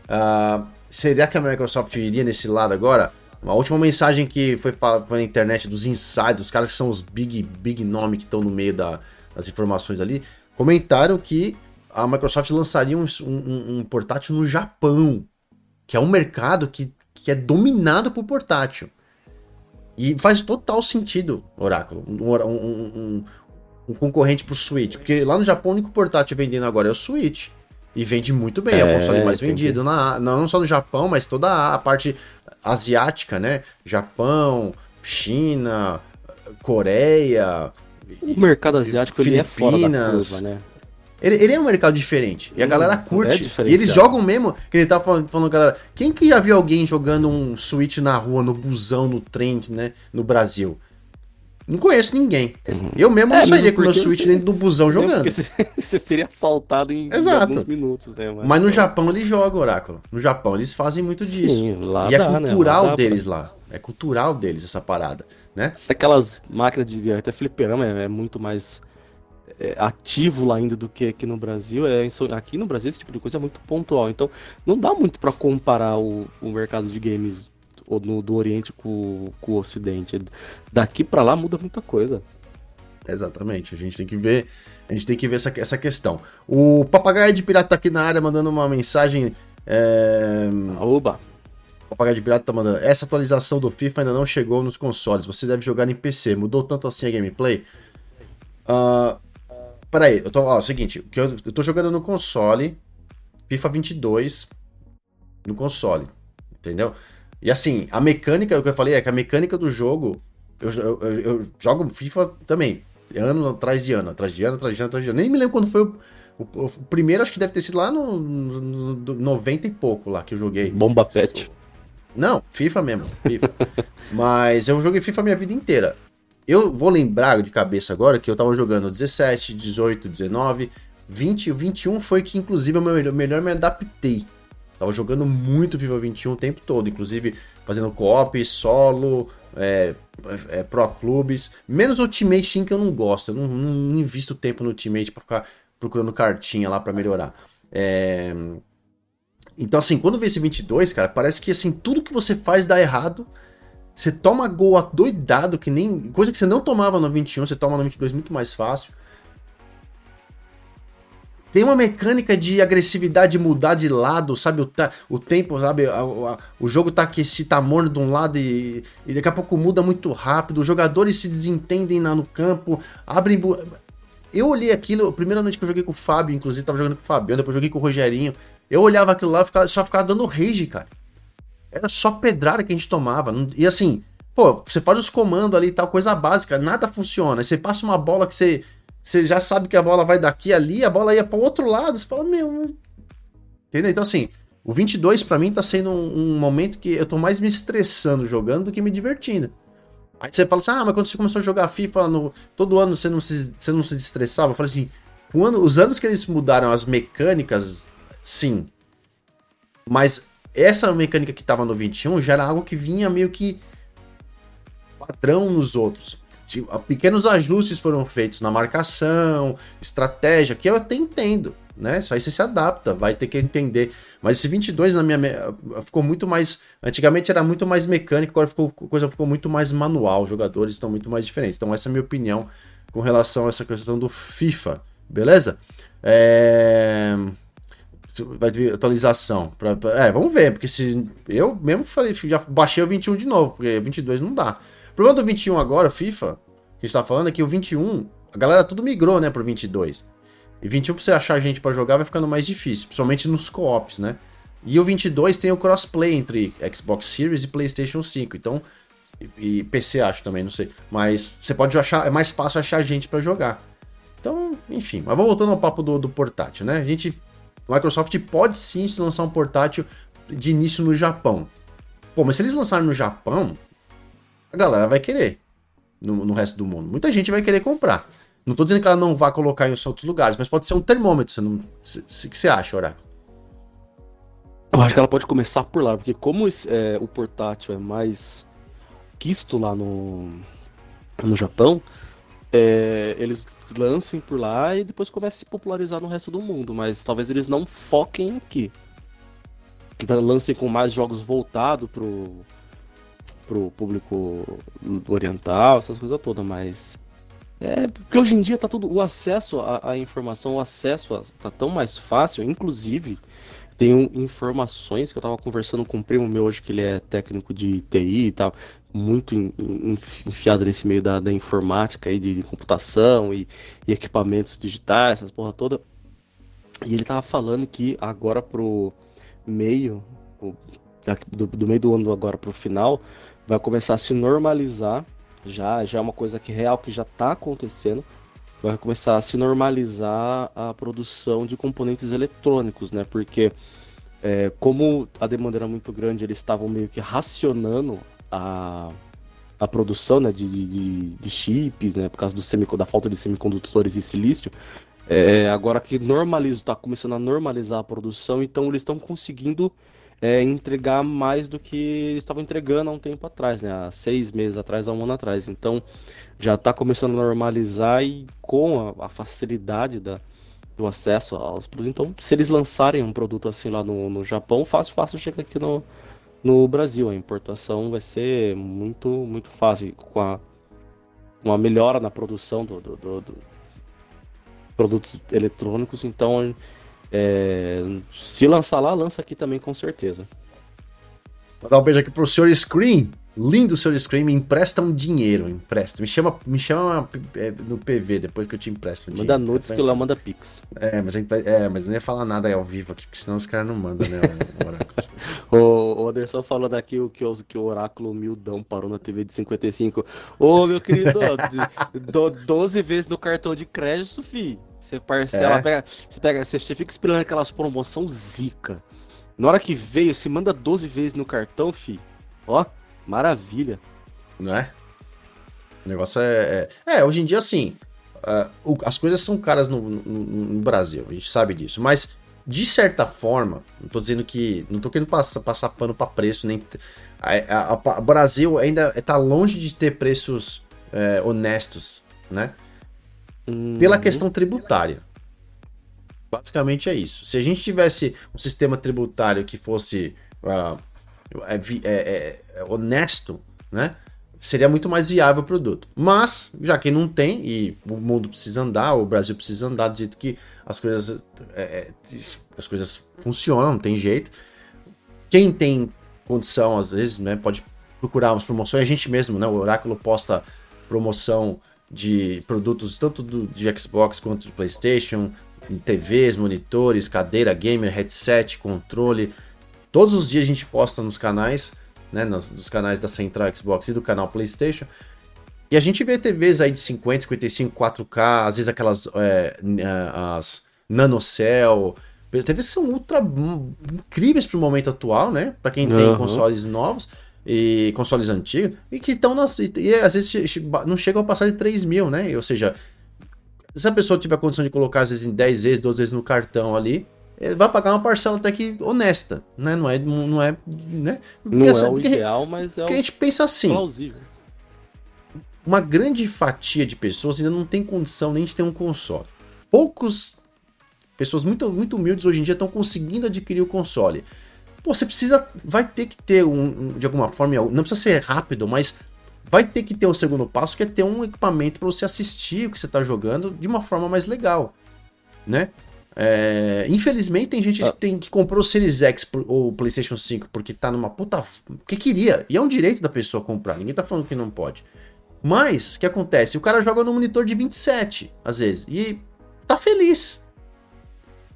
Ah, será que a Microsoft iria nesse lado agora? A última mensagem que foi na internet dos insiders, os caras que são os big, big nome que estão no meio da- das informações ali, comentaram que a Microsoft lançaria um, um- um portátil no Japão, que é um mercado que, que é dominado por portátil. E faz total sentido, Oráculo, um, um- um- um concorrente pro Switch, porque lá no Japão o único portátil vendendo agora é o Switch. E vende muito bem, é, o É, console mais vendido, na, não só no Japão, mas toda a, parte asiática, né? Japão, China, Coreia. O mercado asiático ele é fora da curva, né? Ele, ele é um mercado diferente. E a Hum, galera é curte. e diferenciado. eles jogam mesmo. Que ele tá falando, falando, galera. Quem que já viu alguém jogando um Switch na rua, no busão, no trem, né? No Brasil? Não conheço ninguém. Eu mesmo É, não sairia com meu Switch você- dentro do busão jogando. Porque você, você seria assaltado em, Exato. alguns minutos, né? Mas no Japão eles jogam, Oráculo. No Japão eles fazem muito disso. Sim, lá e é dá, né? cultural Lá dá pra- deles lá. É cultural deles essa parada, né? Aquelas máquinas de até fliperama é, é muito mais é, ativo lá ainda do que aqui no Brasil. É, aqui no Brasil esse tipo de coisa é muito pontual. Então não dá muito pra comparar o, o mercado de games o- no- do Oriente com, com o Ocidente. Daqui pra lá muda muita coisa. Exatamente, a gente tem que ver, a gente tem que ver essa, essa questão. O Papagaio de Pirata tá aqui na área mandando uma mensagem. É... Oba! O Papagaio de Pirata tá mandando. Essa atualização do FIFA ainda não chegou nos consoles. Você deve jogar em PC. Mudou tanto assim a gameplay? Ah, peraí, eu tô. Ó, é o seguinte, que eu, eu tô jogando no console. FIFA 22 no console. Entendeu? E assim, a mecânica, o que eu falei é que a mecânica do jogo. Eu, eu, eu- eu jogo FIFA também. Ano atrás de ano, atrás de ano, atrás de ano, atrás de ano. Nem me lembro quando foi o. O, o primeiro acho que deve ter sido lá no, no, no 90 e pouco lá que eu joguei. Bomba Pet. Não, FIFA mesmo. FIFA. Mas eu joguei FIFA a minha vida inteira. Eu vou lembrar de cabeça agora que eu tava jogando 17, 18, 19, 20. O 21 foi que, inclusive, eu melhor, melhor me adaptei. Tava jogando muito FIFA 21 o tempo todo, inclusive fazendo co-op, solo, é, é, pro clubes. Menos Ultimate Team que eu não gosto. Eu não, não invisto tempo no Ultimate pra ficar procurando cartinha lá pra melhorar. É, então, assim, quando vê esse 22, cara, parece que, assim, tudo que você faz dá errado. Você toma gol adoidado, que nem... Coisa que você não tomava no 21, você toma no 22 muito mais fácil. Tem uma mecânica de agressividade mudar de lado, sabe? O, o tempo, sabe? A- o jogo tá aquecido, tá morno de um lado e, e daqui a pouco muda muito rápido. Os jogadores se desentendem lá no campo, abrem... Eu olhei aquilo, a primeira noite que eu joguei com o Fábio, inclusive tava jogando com o Fabiano, depois eu joguei com o Rogerinho. Eu olhava aquilo lá e só ficava dando rage, cara. Era só pedrada que a gente tomava. E assim, pô, você faz os comandos ali e tal, coisa básica, nada funciona. Aí Você passa uma bola que você, você já sabe que a bola vai daqui ali, a bola ia para outro lado, você fala, meu. Entendeu? Então, assim, o 22 pra mim tá sendo um, um momento que eu tô mais me estressando jogando do que me divertindo. Aí você fala assim, ah, mas quando você começou a jogar FIFA, no, todo ano você não, se, você não se estressava? Eu falei assim, quando, os anos que eles mudaram as mecânicas, sim. Mas essa mecânica que tava no 21 já era algo que vinha meio que padrão nos outros. Tipo, Pequenos ajustes foram feitos na marcação, estratégia, que eu até entendo, né? Isso aí você se adapta, vai ter que entender. Mas esse 22 na minha ficou muito mais, antigamente era muito mais mecânico, agora ficou coisa ficou muito mais manual, os jogadores estão muito mais diferentes. Então essa é a minha opinião com relação a essa questão do FIFA, beleza? É vai ter atualização. Pra, pra- é, vamos ver, porque se eu mesmo falei, já baixei o 21 de novo, porque 22 não dá. O problema do 21 agora, FIFA, que a gente tá falando é que o 21, a galera tudo migrou, né, pro 22. E 21 pra você achar gente para jogar vai ficando mais difícil, principalmente nos co-ops, né? E o 22 tem o crossplay entre Xbox Series e PlayStation 5. Então, e, PC acho também, não sei. Mas você pode achar, é mais fácil achar gente para jogar. Então, enfim. Mas voltando ao papo do, do portátil, né? A gente, Microsoft pode sim se lançar um portátil de início no Japão. Pô, mas se eles lançarem no Japão, a galera vai querer no, no resto do mundo. Muita gente vai querer comprar. Não tô dizendo que ela não vai colocar em outros lugares, mas pode ser um termômetro. O que você acha, Oráculo? Eu acho que ela pode começar por lá, porque como é, o portátil é mais quisto lá no, no Japão, é, eles lancem por lá e depois comecem a se popularizar no resto do mundo, mas talvez eles não foquem aqui. Então, lancem com mais jogos voltados pro, pro público oriental, essas coisas todas, mas. É, porque hoje em dia tá tudo. O acesso à, à informação, o acesso a, tá tão mais fácil, inclusive tenho informações que eu tava conversando com um primo meu hoje, que ele é técnico de TI e tal, muito enfiado nesse meio da, da informática aí, de, computação e, e, equipamentos digitais, essas porra toda. E ele tava falando que agora pro meio, do, do meio do ano agora pro final, vai começar a se normalizar, já, já é uma coisa que real que já tá acontecendo, vai começar a se normalizar a produção de componentes eletrônicos, né? Porque é, como a demanda era muito grande, eles estavam meio que racionando a, a produção né, de, de, de chips, né? Por causa do semic, da falta de semicondutores e silício. É, agora que normaliza, está começando a normalizar a produção, então eles estão conseguindo é, entregar mais do que estavam entregando há um tempo atrás, né? Há seis meses atrás, há um ano atrás. Então já está começando a normalizar e com a, a, facilidade da, do acesso aos produtos. Então, se eles lançarem um produto assim lá no, no Japão, fácil, fácil chega aqui no, no Brasil. A importação vai ser muito, muito fácil. Com a, uma melhora na produção do, do, do, do produtos eletrônicos, então é, se lançar lá, lança aqui também com certeza. Vou dar um beijo aqui pro Sr. Screen. Lindo Sr. Screen, me empresta um dinheiro, empresta. Me chama, me chama é, no PV depois que eu te empresto um Manda nudes que o Léo manda pix. É mas, é, mas não ia falar nada ao vivo aqui, porque senão os caras não mandam, né, o, oráculo. o, o Anderson falando aqui o que, que o oráculo humildão parou na TV de 55. Ô, meu querido, 12 vezes no cartão de crédito, fi. Você parcela, é. pega, você pega, você fica esperando aquelas promoção zica. Na hora que veio, se manda 12 vezes no cartão, fi. Ó, maravilha. Não é? O negócio é. É, é hoje em dia, assim. Uh, as coisas são caras no, no, no, Brasil, a gente sabe disso. Mas, de certa forma, não tô dizendo que. Não tô querendo passar, passar pano pra preço, nem. O Brasil ainda tá longe de ter preços é, honestos, né? pela uhum. questão tributária. Basicamente é isso. Se a gente tivesse um sistema tributário que fosse uh, é, é, é, honesto, né? Seria muito mais viável o produto. Mas, já que não tem, e o mundo precisa andar, o Brasil precisa andar do jeito que as coisas, é, é, as coisas funcionam, não tem jeito. Quem tem condição, às vezes, né, pode procurar umas promoções. A gente mesmo, né? O Oráculo posta promoção de produtos tanto do, de Xbox quanto do PlayStation, TVs, monitores, cadeira gamer, headset, controle. Todos os dias a gente posta nos canais, né, nos, nos canais da Central Xbox e do canal PlayStation. E a gente vê TVs aí de 50, 55, 4K, às vezes aquelas é, as NanoCell, TVs que são ultra incríveis para o momento atual, né? Para quem tem uhum. consoles novos e consoles antigos, e que estão nas. E, e, às vezes não chegam a passar de 3 mil, né? Ou seja, se a pessoa tiver a condição de colocar às vezes em 10 vezes, 12 vezes no cartão ali, vai pagar uma parcela até que honesta, né? Não é, não é, né? Porque, não é o porque, ideal, mas é porque a gente pensa assim. Plausível. Uma grande fatia de pessoas ainda não tem condição nem de ter um console. Poucos pessoas muito, muito humildes hoje em dia estão conseguindo adquirir o console. Pô, você precisa. Vai ter que ter um, de alguma forma, não precisa ser rápido, mas vai ter que ter o um segundo passo, que é ter um equipamento para você assistir o que você está jogando de uma forma mais legal, né? É, infelizmente tem gente ah. que, tem, que comprou o Series X ou o PlayStation 5 porque tá numa puta. que queria. E é um direito da pessoa comprar. Ninguém tá falando que não pode. Mas, o que acontece? O cara joga no monitor de 27, às vezes. E tá feliz.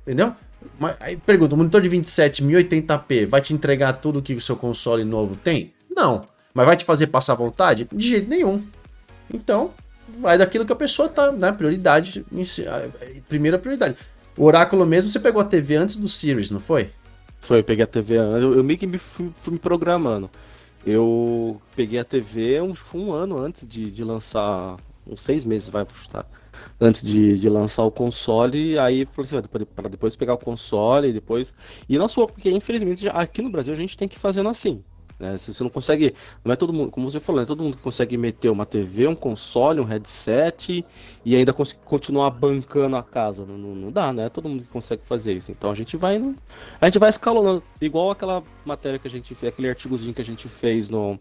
Entendeu? Mas, aí pergunta, o monitor de 27 1080p vai te entregar tudo que o seu console novo tem? Não. Mas vai te fazer passar vontade? De jeito nenhum. Então, vai daquilo que a pessoa tá, né? Prioridade, primeira prioridade. O Oráculo mesmo, você pegou a TV antes do Series, não foi? Foi, eu peguei a TV antes, eu, eu meio que me fui, fui, me programando. Eu peguei a TV um, um ano antes de, de lançar, uns seis meses vai chutar, antes de, de lançar o console, aí falei assim, para depois pegar o console, e depois... E só, porque infelizmente aqui no Brasil a gente tem que fazendo assim, né? Você não consegue, não é todo mundo, como você falou, não é todo mundo que consegue meter uma TV, um console, um headset e ainda continuar bancando a casa. Não, não, não, dá, né? Todo mundo que consegue fazer isso. Então a gente vai, a gente vai escalonando, igual aquela matéria que a gente fez, aquele artigozinho que a gente fez no,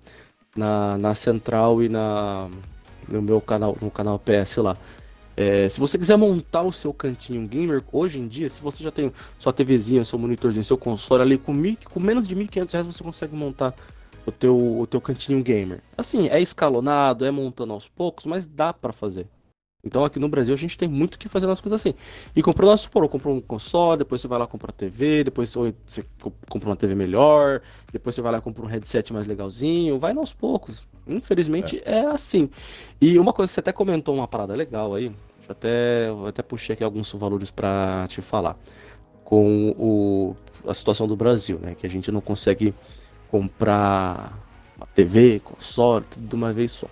na, na Central e na no meu canal, no canal PS lá. É, se você quiser montar o seu cantinho gamer, hoje em dia, se você já tem sua TVzinha, seu monitorzinho, seu console ali, com, mil, com menos de R$ 1.500 você consegue montar o teu, o teu cantinho gamer. Assim, é escalonado, é montando aos poucos, mas dá para fazer. Então aqui no Brasil a gente tem muito que fazer as coisas assim. E comprou nosso por, comprou um console, depois você vai lá comprar TV, depois você compra uma TV melhor, depois você vai lá comprar um headset mais legalzinho, vai aos poucos. Infelizmente é. é assim. E uma coisa, você até comentou uma parada legal aí, até, eu até puxei aqui alguns valores para te falar. Com o, a situação do Brasil, né? Que a gente não consegue comprar uma TV, console, tudo de uma vez só.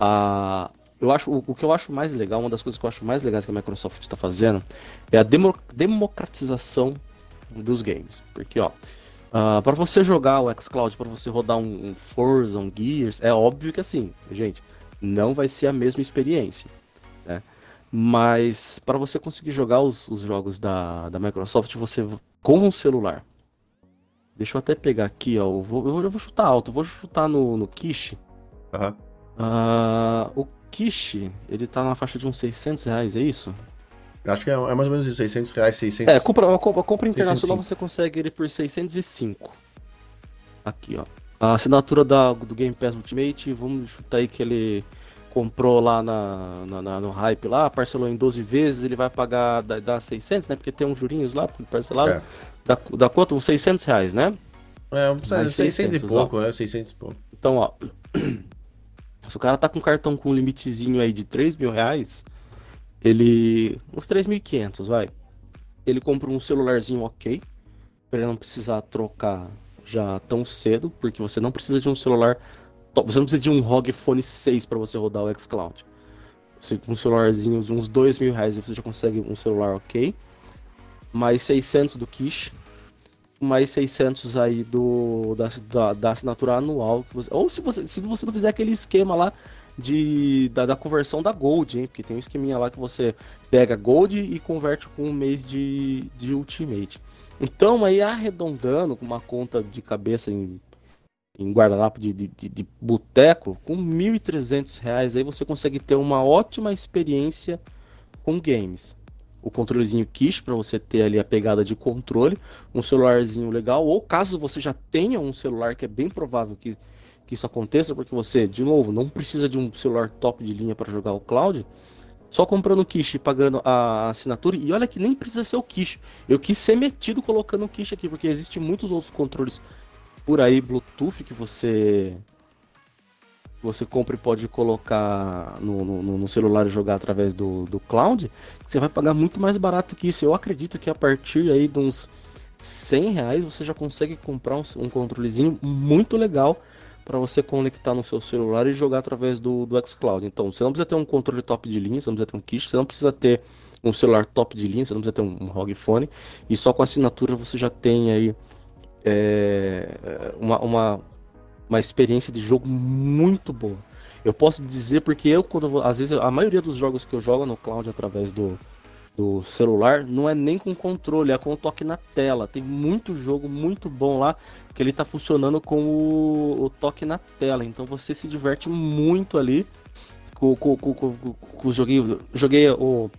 Ah, eu acho, o, o, que eu acho mais legal, uma das coisas que eu acho mais legais que a Microsoft está fazendo é a demo, democratização dos games. Porque, ó, uh, para você jogar o xCloud, para você rodar um, um Forza, um Gears, é óbvio que assim, gente, não vai ser a mesma experiência, né? Mas para você conseguir jogar os, os, jogos da, da Microsoft, você com um celular. Deixa eu até pegar aqui, ó. Eu vou, eu vou chutar alto, eu vou chutar no, no Kish. Uhum. Uh, o Kishi, ele tá na faixa de uns 600 reais, é isso? Acho que é, é mais ou menos isso, 600 reais, 600... É, compra, a compra, compra internacional 605. você consegue ele por 605. Aqui, ó. A assinatura da, do Game Pass Ultimate, vamos chutar aí que ele comprou lá na, na, na, no hype lá, parcelou em 12 vezes, ele vai pagar, dá, dá 600, né? Porque tem uns jurinhos lá parcelado. É. Dá, dá quanto? Uns 600 reais, né? É, uns 600, 600 e pouco, ó. é, 600 e pouco. Então, ó... Se o cara tá com cartão com um limitezinho aí de 3 mil reais, ele. uns 3.500, vai. Ele compra um celularzinho ok, pra ele não precisar trocar já tão cedo, porque você não precisa de um celular. Você não precisa de um ROG Phone 6 para você rodar o xCloud. Você com um celularzinho de uns 2 mil reais você já consegue um celular ok. Mais 600 do Kish mais 600 aí do, da, da, da assinatura anual. Você, ou se você, se você não fizer aquele esquema lá de, da, da, conversão da Gold, hein? Porque tem um esqueminha lá que você pega Gold e converte com um mês de, de Ultimate. Então, aí arredondando com uma conta de cabeça em, em guardanapo de, de, de, de boteco, com R$ 1.300 aí você consegue ter uma ótima experiência com games o controlezinho Kish para você ter ali a pegada de controle, um celularzinho legal, ou caso você já tenha um celular, que é bem provável que, que isso aconteça, porque você, de novo, não precisa de um celular top de linha para jogar o cloud, só comprando o Kish e pagando a assinatura, e olha que nem precisa ser o Kish. Eu quis ser metido colocando o Kish aqui, porque existem muitos outros controles por aí, Bluetooth, que você você compra e pode colocar no, no, no, celular e jogar através do, do cloud, você vai pagar muito mais barato que isso. Eu acredito que a partir aí de uns 100 reais você já consegue comprar um, um controlezinho muito legal para você conectar no seu celular e jogar através do, do xCloud. Então, você não precisa ter um controle top de linha, você não precisa ter um kit, você não precisa ter um celular top de linha, você não precisa ter um, um ROG Phone, e só com assinatura você já tem aí é, uma, uma uma experiência de jogo muito boa. Eu posso dizer porque eu, quando às vezes, a maioria dos jogos que eu jogo no cloud através do, do celular não é nem com controle, é com o toque na tela. Tem muito jogo muito bom lá que ele tá funcionando com o, o toque na tela. Então você se diverte muito ali com, com, com, com, com os joguinhos. Joguei o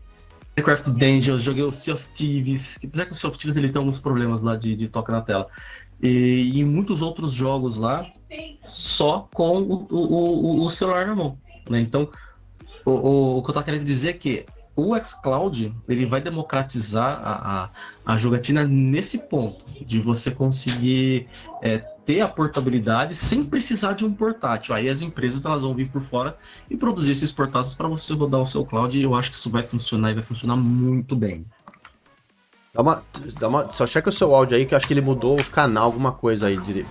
Minecraft Dungeons, joguei o Sea of Thieves, que apesar que o Sea of Thieves ele tem alguns problemas lá de, de toque na tela. E, e muitos outros jogos lá só com o, o, o, celular na mão. Né? Então, o, o, o, que eu tô querendo dizer é que o xCloud ele vai democratizar a, a, a, jogatina nesse ponto, de você conseguir é, ter a portabilidade sem precisar de um portátil. Aí as empresas elas vão vir por fora e produzir esses portáteis para você rodar o seu cloud e eu acho que isso vai funcionar e vai funcionar muito bem. Dá uma, dá uma, só checa o seu áudio aí, que eu acho que ele mudou o canal, alguma coisa aí de,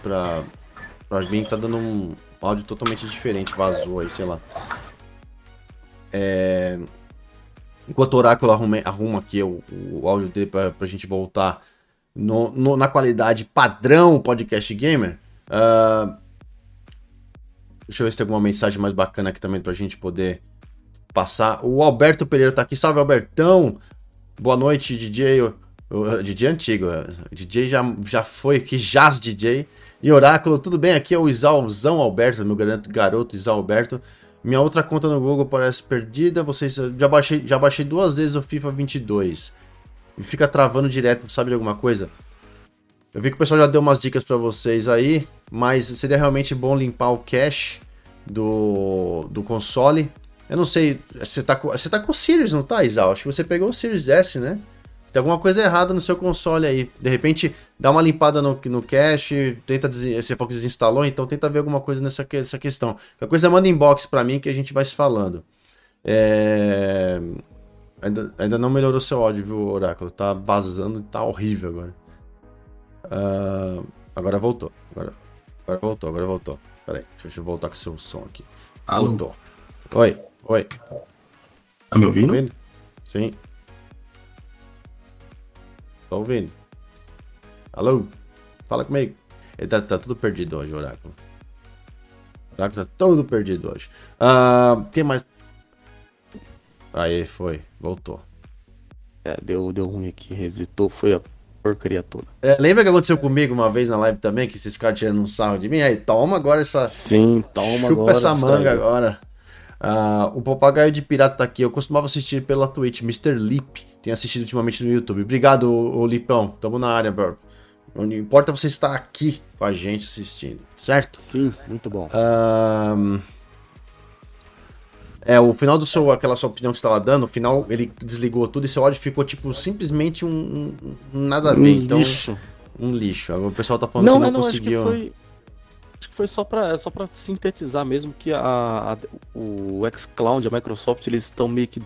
mim. Tá dando um áudio totalmente diferente, vazou aí, sei lá. É... Enquanto o Oráculo arruma, arruma aqui o, o áudio dele pra, pra gente voltar no, no, na qualidade padrão podcast gamer. Uh... Deixa eu ver se tem alguma mensagem mais bacana aqui também pra gente poder passar. O Alberto Pereira tá aqui. Salve, Albertão! Boa noite, DJ. O DJ antigo, é. DJ já, já foi aqui, Jazz DJ. E Oráculo, tudo bem? Aqui é o Isalzão Alberto, meu garoto Isal Alberto. Minha outra conta no Google parece perdida. Vocês já baixei, já baixei duas vezes o FIFA 22 e fica travando direto. Sabe de alguma coisa? Eu vi que o pessoal já deu umas dicas para vocês aí, mas seria realmente bom limpar o cache do, do console. Eu não sei, você tá, você tá com o Series, não tá, Isal? Acho que você pegou o Series S, né? Tem alguma coisa errada no seu console aí. De repente, dá uma limpada no, no cache, tenta você falou que desinstalou, então tenta ver alguma coisa nessa, nessa questão. Qualquer coisa manda inbox para mim que a gente vai se falando. É... Ainda, ainda não melhorou seu áudio, viu, Oráculo? Tá vazando, tá horrível agora. Uh... Agora voltou. Agora, agora voltou, agora voltou. Pera aí, deixa eu voltar com o seu som aqui. Alô? Voltou. Oi, oi. Tá me ouvindo? Tá ouvindo? Sim. Tá ouvindo? Alô? Fala comigo. Ele tá, tá tudo perdido hoje, o Oráculo. O Oráculo tá todo perdido hoje. Uh, quem mais? Aí, foi. Voltou. É, deu, deu ruim aqui. Resetou, foi a porcaria toda. É, lembra que aconteceu comigo uma vez na live também? Que esses caras tirando um sarro de mim? Aí, toma agora essa. Sim, toma Chupa agora. essa manga agora. Uh, o Papagaio de Pirata tá aqui. Eu costumava assistir pela Twitch. Mr. Lip tem assistido ultimamente no YouTube. Obrigado, ô, Lipão. Tamo na área, bro. Não importa você estar aqui com a gente assistindo, certo? Sim, muito bom. Uh, é, o final do seu, aquela sua opinião que você estava dando, o final ele desligou tudo e seu áudio ficou, tipo, simplesmente um, um nada a ver. Um então, lixo. Um lixo. O pessoal tá falando não, que não, não conseguiu. Acho que foi Acho que foi só para só para sintetizar mesmo que a, a, o xCloud, a Microsoft, eles estão meio que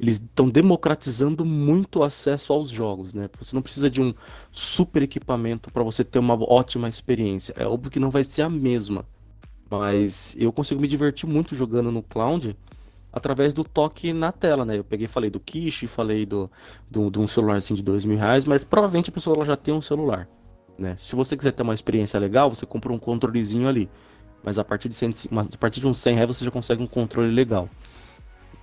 eles estão democratizando muito o acesso aos jogos, né? Você não precisa de um super equipamento para você ter uma ótima experiência. É óbvio que não vai ser a mesma, mas eu consigo me divertir muito jogando no cloud através do toque na tela, né? Eu peguei, falei do Kish, falei do, do, de um celular assim de dois mil reais, mas provavelmente a pessoa já tem um celular. Né? Se você quiser ter uma experiência legal, você compra um controlezinho ali. Mas a partir de, 100, a partir de uns 100 reais você já consegue um controle legal.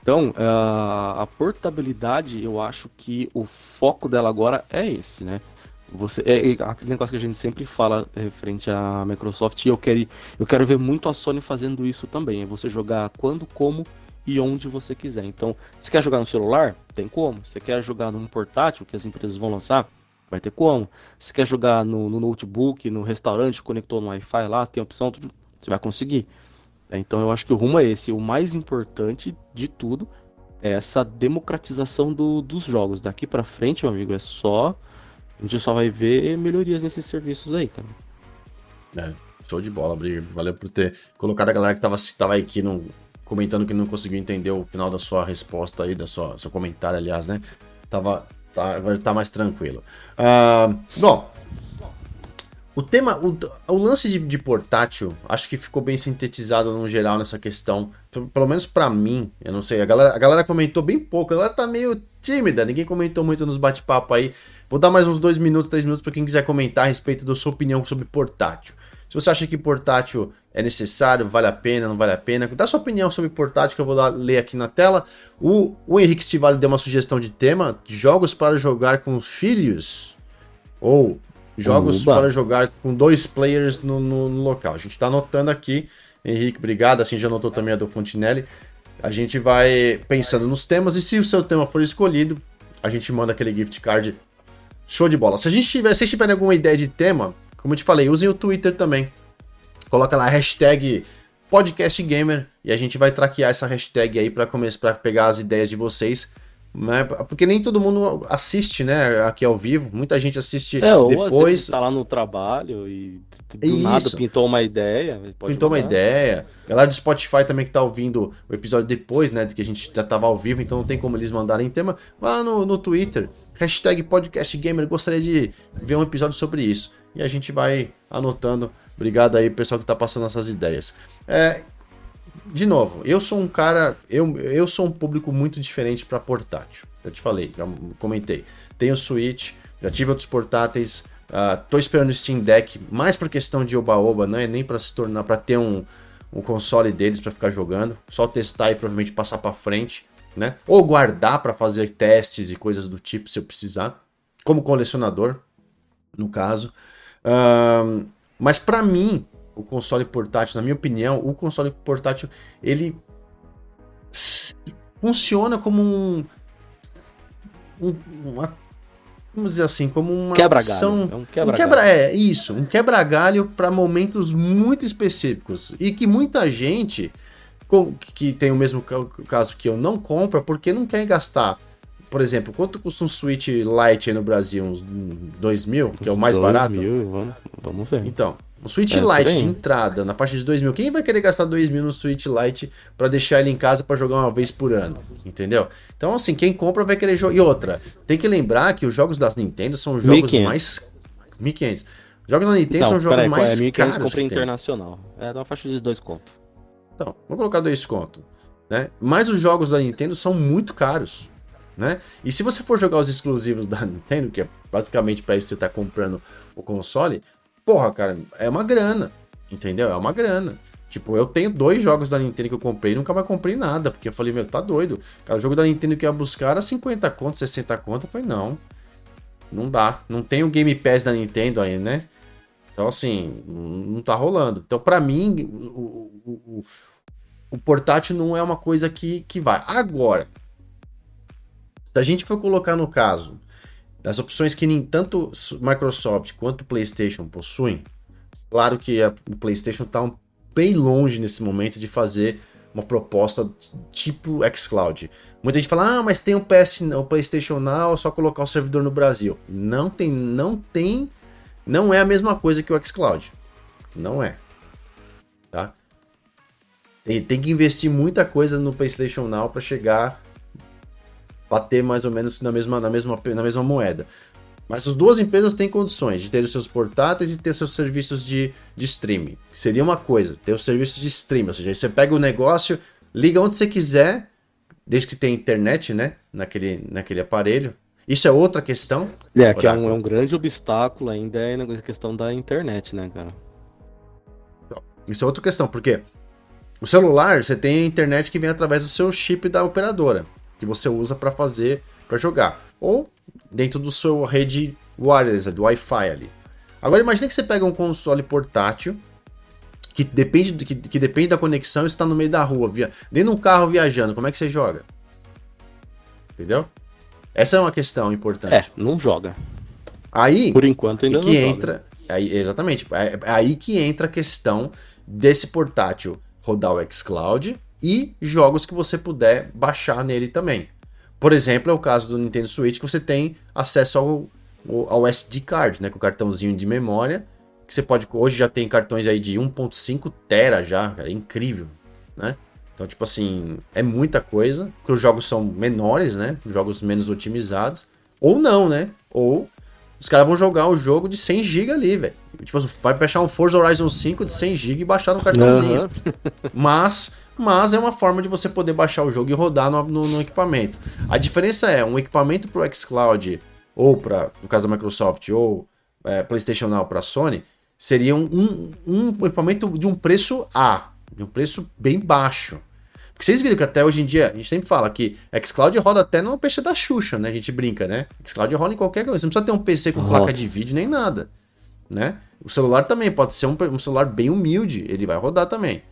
Então, a, a portabilidade, eu acho que o foco dela agora é esse, né? Você, é, é aquele negócio que a gente sempre fala referente à Microsoft, e eu quero, eu quero ver muito a Sony fazendo isso também. É você jogar quando, como e onde você quiser. Então, se quer jogar no celular, tem como. Se quer jogar num portátil que as empresas vão lançar, Vai ter como. Se quer jogar no, no notebook, no restaurante, conectou no Wi-Fi lá, tem opção, tudo, você vai conseguir. É, então eu acho que o rumo é esse. O mais importante de tudo é essa democratização do, dos jogos. Daqui para frente, meu amigo, é só. A gente só vai ver melhorias nesses serviços aí também. É, show de bola, Briga. Valeu por ter colocado a galera que tava, tava aqui no, comentando que não conseguiu entender o final da sua resposta aí, da sua seu comentário, aliás, né? Tava, tá, tá mais tranquilo. Uh, bom, o tema, o, o lance de, de, portátil, acho que ficou bem sintetizado no geral nessa questão. Pelo menos para mim, eu não sei. A galera, a galera comentou bem pouco, a galera tá meio tímida, ninguém comentou muito nos bate-papo aí. Vou dar mais uns dois minutos, três minutos para quem quiser comentar a respeito da sua opinião sobre portátil. Se você acha que portátil é necessário, vale a pena, não vale a pena, dá sua opinião sobre portátil que eu vou ler aqui na tela. O, o Henrique Stivali deu uma sugestão de tema: jogos para jogar com filhos ou jogos Uba. para jogar com dois players no, no, no local. A gente está anotando aqui. Henrique, obrigado. Assim já anotou também a do Fontinelli. A gente vai pensando nos temas e se o seu tema for escolhido, a gente manda aquele gift card show de bola. Se a gente tiver, se vocês tiverem alguma ideia de tema, como eu te falei, usem o Twitter também. Coloca lá a hashtag podcastgamer e a gente vai traquear essa hashtag aí para começar para pegar as ideias de vocês. Né? Porque nem todo mundo assiste, né, aqui ao vivo. Muita gente assiste é, ou depois. Você tá lá no trabalho e do Isso. nada pintou uma ideia. pintou uma ideia. Galera do Spotify também que tá ouvindo o episódio depois, né, de que a gente já tava ao vivo, então não tem como eles mandarem tema. Vá no, no Twitter, hashtag podcastgamer, gostaria de ver um episódio sobre isso. E a gente vai anotando. Obrigado aí, pessoal que tá passando essas ideias. É, de novo, eu sou um cara, eu, eu sou um público muito diferente para portátil. Já te falei, já comentei. Tenho Switch, já tive outros portáteis, uh, tô esperando o Steam Deck, mais por questão de oba-oba, não é nem para se tornar, para ter um, um console deles para ficar jogando, só testar e provavelmente passar para frente, né? Ou guardar para fazer testes e coisas do tipo se eu precisar, como colecionador, no caso. Uh, mas para mim, o console portátil, na minha opinião, o console portátil ele funciona como um, um uma, vamos dizer assim, como uma quebra-galho. É um quebra-galho. Um quebra, é isso, um quebra-galho para momentos muito específicos e que muita gente que tem o mesmo caso que eu não compra porque não quer gastar por exemplo, quanto custa um Switch Lite aí no Brasil? Uns 2 mil, que é o mais barato? Mil, vamos, vamos ver. Então, um Switch é, Lite de entrada, na faixa de 2 mil. Quem vai querer gastar 2 mil no Switch Lite para deixar ele em casa para jogar uma vez por ano? Entendeu? Então, assim, quem compra vai querer jogar. E outra, tem que lembrar que os jogos das Nintendo são jogos 1500. mais. 1500. Jogos da Nintendo Não, são jogos aí, mais é 1500 caros. compra internacional. É uma faixa de 2 conto. Então, vou colocar 2 conto. Né? Mas os jogos da Nintendo são muito caros. Né? E se você for jogar os exclusivos da Nintendo, que é basicamente para isso que você tá comprando o console, porra, cara, é uma grana, entendeu? É uma grana. Tipo, eu tenho dois jogos da Nintendo que eu comprei e nunca mais comprei nada, porque eu falei, meu, tá doido. Cara, o jogo da Nintendo que ia buscar era 50 conto, 60 conto. Eu falei, não, não dá. Não tem o Game Pass da Nintendo aí, né? Então, assim, não tá rolando. Então, para mim, o, o, o, o, portátil não é uma coisa que, que vai. Agora, se a gente for colocar no caso das opções que nem tanto Microsoft quanto PlayStation possuem, claro que a, o PlayStation está bem longe nesse momento de fazer uma proposta tipo xCloud. Muita gente fala, ah, mas tem o PS, o PlayStation Now, é só colocar o servidor no Brasil. Não tem, não tem, não é a mesma coisa que o xCloud. Não é. Tá? Tem, tem que investir muita coisa no PlayStation Now para chegar bater mais ou menos na mesma, na mesma, na mesma moeda. Mas as duas empresas têm condições de ter os seus portáteis e ter os seus serviços de, de streaming. Seria uma coisa, ter os serviços de streaming, ou seja, você pega o negócio, liga onde você quiser, desde que tenha internet, né, naquele, naquele aparelho. Isso é outra questão. É, que é um, é um, grande obstáculo ainda é a questão da internet, né, cara? Então, isso é outra questão, porque o celular, você tem a internet que vem através do seu chip da operadora que você usa para fazer, para jogar. Ou dentro do seu rede wireless, do Wi-Fi ali. Agora imagine que você pega um console portátil que depende, que, que depende da conexão e está no meio da rua, via, dentro de um carro viajando, como é que você joga? Entendeu? Essa é uma questão importante. É, não joga. Aí, por enquanto ainda que não entra, joga. Aí, exatamente, é, é aí que entra a questão desse portátil rodar o xCloud e jogos que você puder baixar nele também. Por exemplo, é o caso do Nintendo Switch que você tem acesso ao, ao SD card, né, com o cartãozinho de memória, que você pode hoje já tem cartões aí de 1.5 tera já, cara, é incrível, né? Então, tipo assim, é muita coisa, porque os jogos são menores, né? Jogos menos otimizados, ou não, né? Ou os caras vão jogar o jogo de 100 GB ali, velho. Tipo, vai baixar um Forza Horizon 5 de 100 GB e baixar no cartãozinho. Uhum. Mas mas é uma forma de você poder baixar o jogo e rodar no, no, no equipamento. A diferença é um equipamento para o xCloud ou para, no caso da Microsoft, ou é, PlayStation Now para Sony, seria um, um, um, equipamento de um preço A, de um preço bem baixo. Porque vocês viram que até hoje em dia, a gente sempre fala que xCloud roda até no PC da Xuxa, né? A gente brinca, né? xCloud roda em qualquer coisa. Você não precisa ter um PC com placa de vídeo nem nada, né? O celular também pode ser um, um celular bem humilde, ele vai rodar também.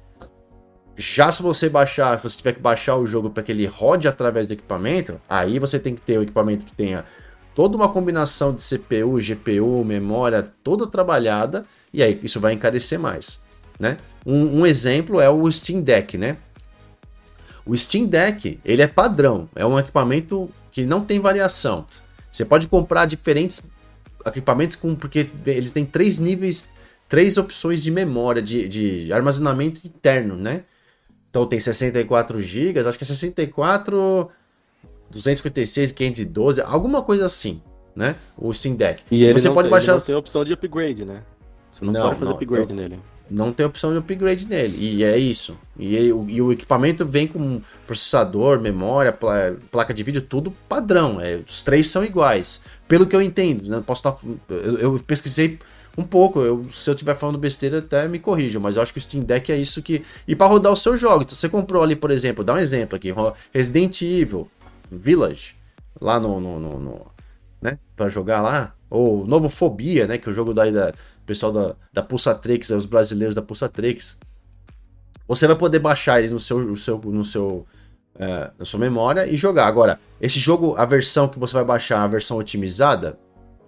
Já se você baixar, se você tiver que baixar o jogo para que ele rode através do equipamento, aí você tem que ter o equipamento que tenha toda uma combinação de CPU, GPU, memória, toda trabalhada, e aí isso vai encarecer mais, né? Um, um exemplo é o Steam Deck, né? O Steam Deck, ele é padrão, é um equipamento que não tem variação. Você pode comprar diferentes equipamentos com porque eles têm três níveis, três opções de memória, de, de armazenamento interno, né? Então tem 64 GB, acho que é 64, 256, 512, alguma coisa assim, né? O Steam Deck. E, e você pode tem, baixar. Ele não tem opção de upgrade, né? Você não, não pode fazer não, upgrade eu... nele não tem opção de upgrade nele. E é isso. E, e, e o equipamento vem com processador, memória, placa de vídeo, tudo padrão. É, os três são iguais. Pelo que eu entendo, né? Posso estar, tá, eu, eu, pesquisei um pouco. Eu, se eu estiver falando besteira, até me corrijam. Mas eu acho que o Steam Deck é isso que. E para rodar o seu jogo. Então você comprou ali, por exemplo, dá um exemplo aqui: Resident Evil Village, lá no. no, no, no né? Para jogar lá. Ou Novo Fobia, né? Que é o jogo daí da pessoal da, da Pulsatrix, os brasileiros da Pulsatrix, você vai poder baixar ele no seu, no seu, no seu, é, na sua memória e jogar. Agora, esse jogo, a versão que você vai baixar, a versão otimizada,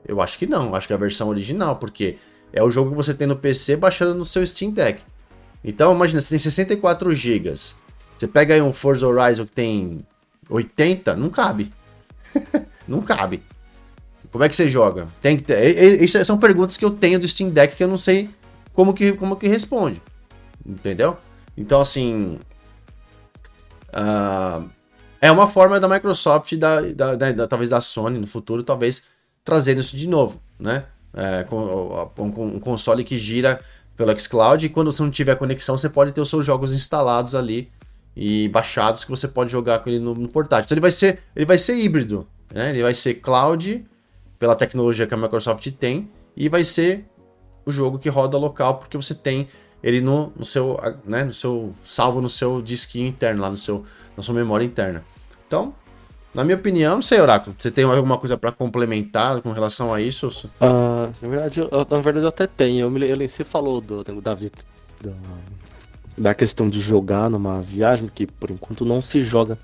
eu acho que não. Acho que é a versão original, porque é o jogo que você tem no PC baixando no seu Steam Deck. Então, imagina, você tem 64 GB. Você pega aí um Forza Horizon que tem 80, não cabe. não cabe. Como é que você joga? Tem que ter. São perguntas que eu tenho do Steam Deck que eu não sei como que, como que responde. Entendeu? Então, assim. Uh, é uma forma da Microsoft, da, da, da, da, talvez da Sony no futuro, talvez trazendo isso de novo, né? É, com, com, um console que gira pelo xCloud e quando você não tiver conexão, você pode ter os seus jogos instalados ali e baixados que você pode jogar com ele no, no portátil. Então ele vai ser, ele vai ser híbrido, né? Ele vai ser cloud pela tecnologia que a Microsoft tem e vai ser o jogo que roda local porque você tem ele no, no seu, né, no seu salvo no seu disquinho interno lá no seu na sua memória interna. Então, na minha opinião, não sei, Oráculo, você tem alguma coisa para complementar com relação a isso? Uh, na verdade, eu, na verdade eu até tenho. Eu me, eu, você falou do, da, da questão de jogar numa viagem que por enquanto não se joga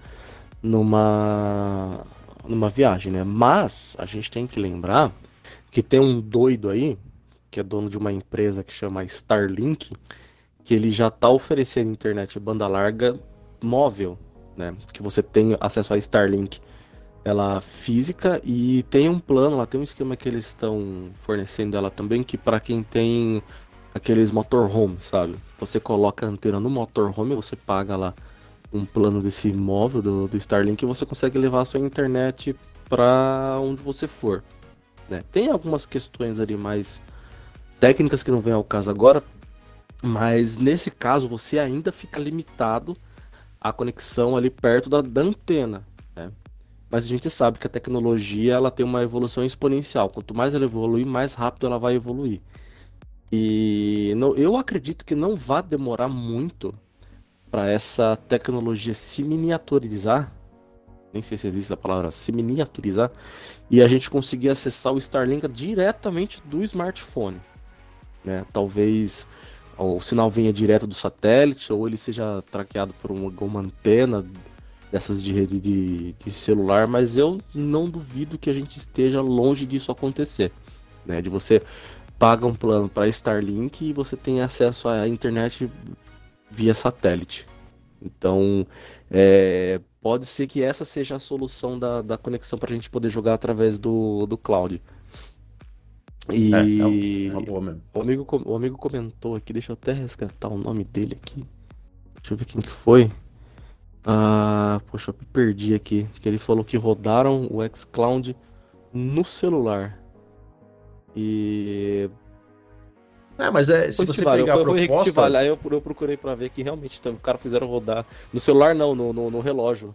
numa numa viagem, né? Mas a gente tem que lembrar que tem um doido aí, que é dono de uma empresa que chama Starlink, que ele já está oferecendo internet banda larga móvel, né? Que você tem acesso a Starlink ela física e tem um plano, lá tem um esquema que eles estão fornecendo ela também que para quem tem aqueles motorhome, sabe? Você coloca a antena no motorhome, você paga lá um plano desse móvel do, do Starlink, você consegue levar a sua internet para onde você for. Né? Tem algumas questões ali mais técnicas que não vem ao caso agora, mas nesse caso você ainda fica limitado à conexão ali perto da, da antena. Né? Mas a gente sabe que a tecnologia ela tem uma evolução exponencial. Quanto mais ela evolui, mais rápido ela vai evoluir. E não, eu acredito que não vai demorar muito para essa tecnologia se miniaturizar, nem sei se existe a palavra se miniaturizar, e a gente conseguir acessar o Starlink diretamente do smartphone. Né? Talvez o sinal venha direto do satélite, ou ele seja traqueado por uma, uma antena dessas de rede de, de, celular, mas eu não duvido que a gente esteja longe disso acontecer. Né? De você paga um plano para Starlink e você tem acesso à internet via satélite. Então, é, pode ser que essa seja a solução da, da conexão para a gente poder jogar através do, do cloud. E é, é uma boa mesmo. O amigo, o amigo comentou aqui, deixa eu até resgatar o nome dele aqui. Deixa eu ver quem que foi. Ah, poxa, eu perdi aqui. Que ele falou que rodaram o xCloud no celular. E é, mas é, se você pegar a proposta... Aí eu, eu procurei pra ver que realmente então, o cara fizeram rodar no celular não, no, no, no relógio.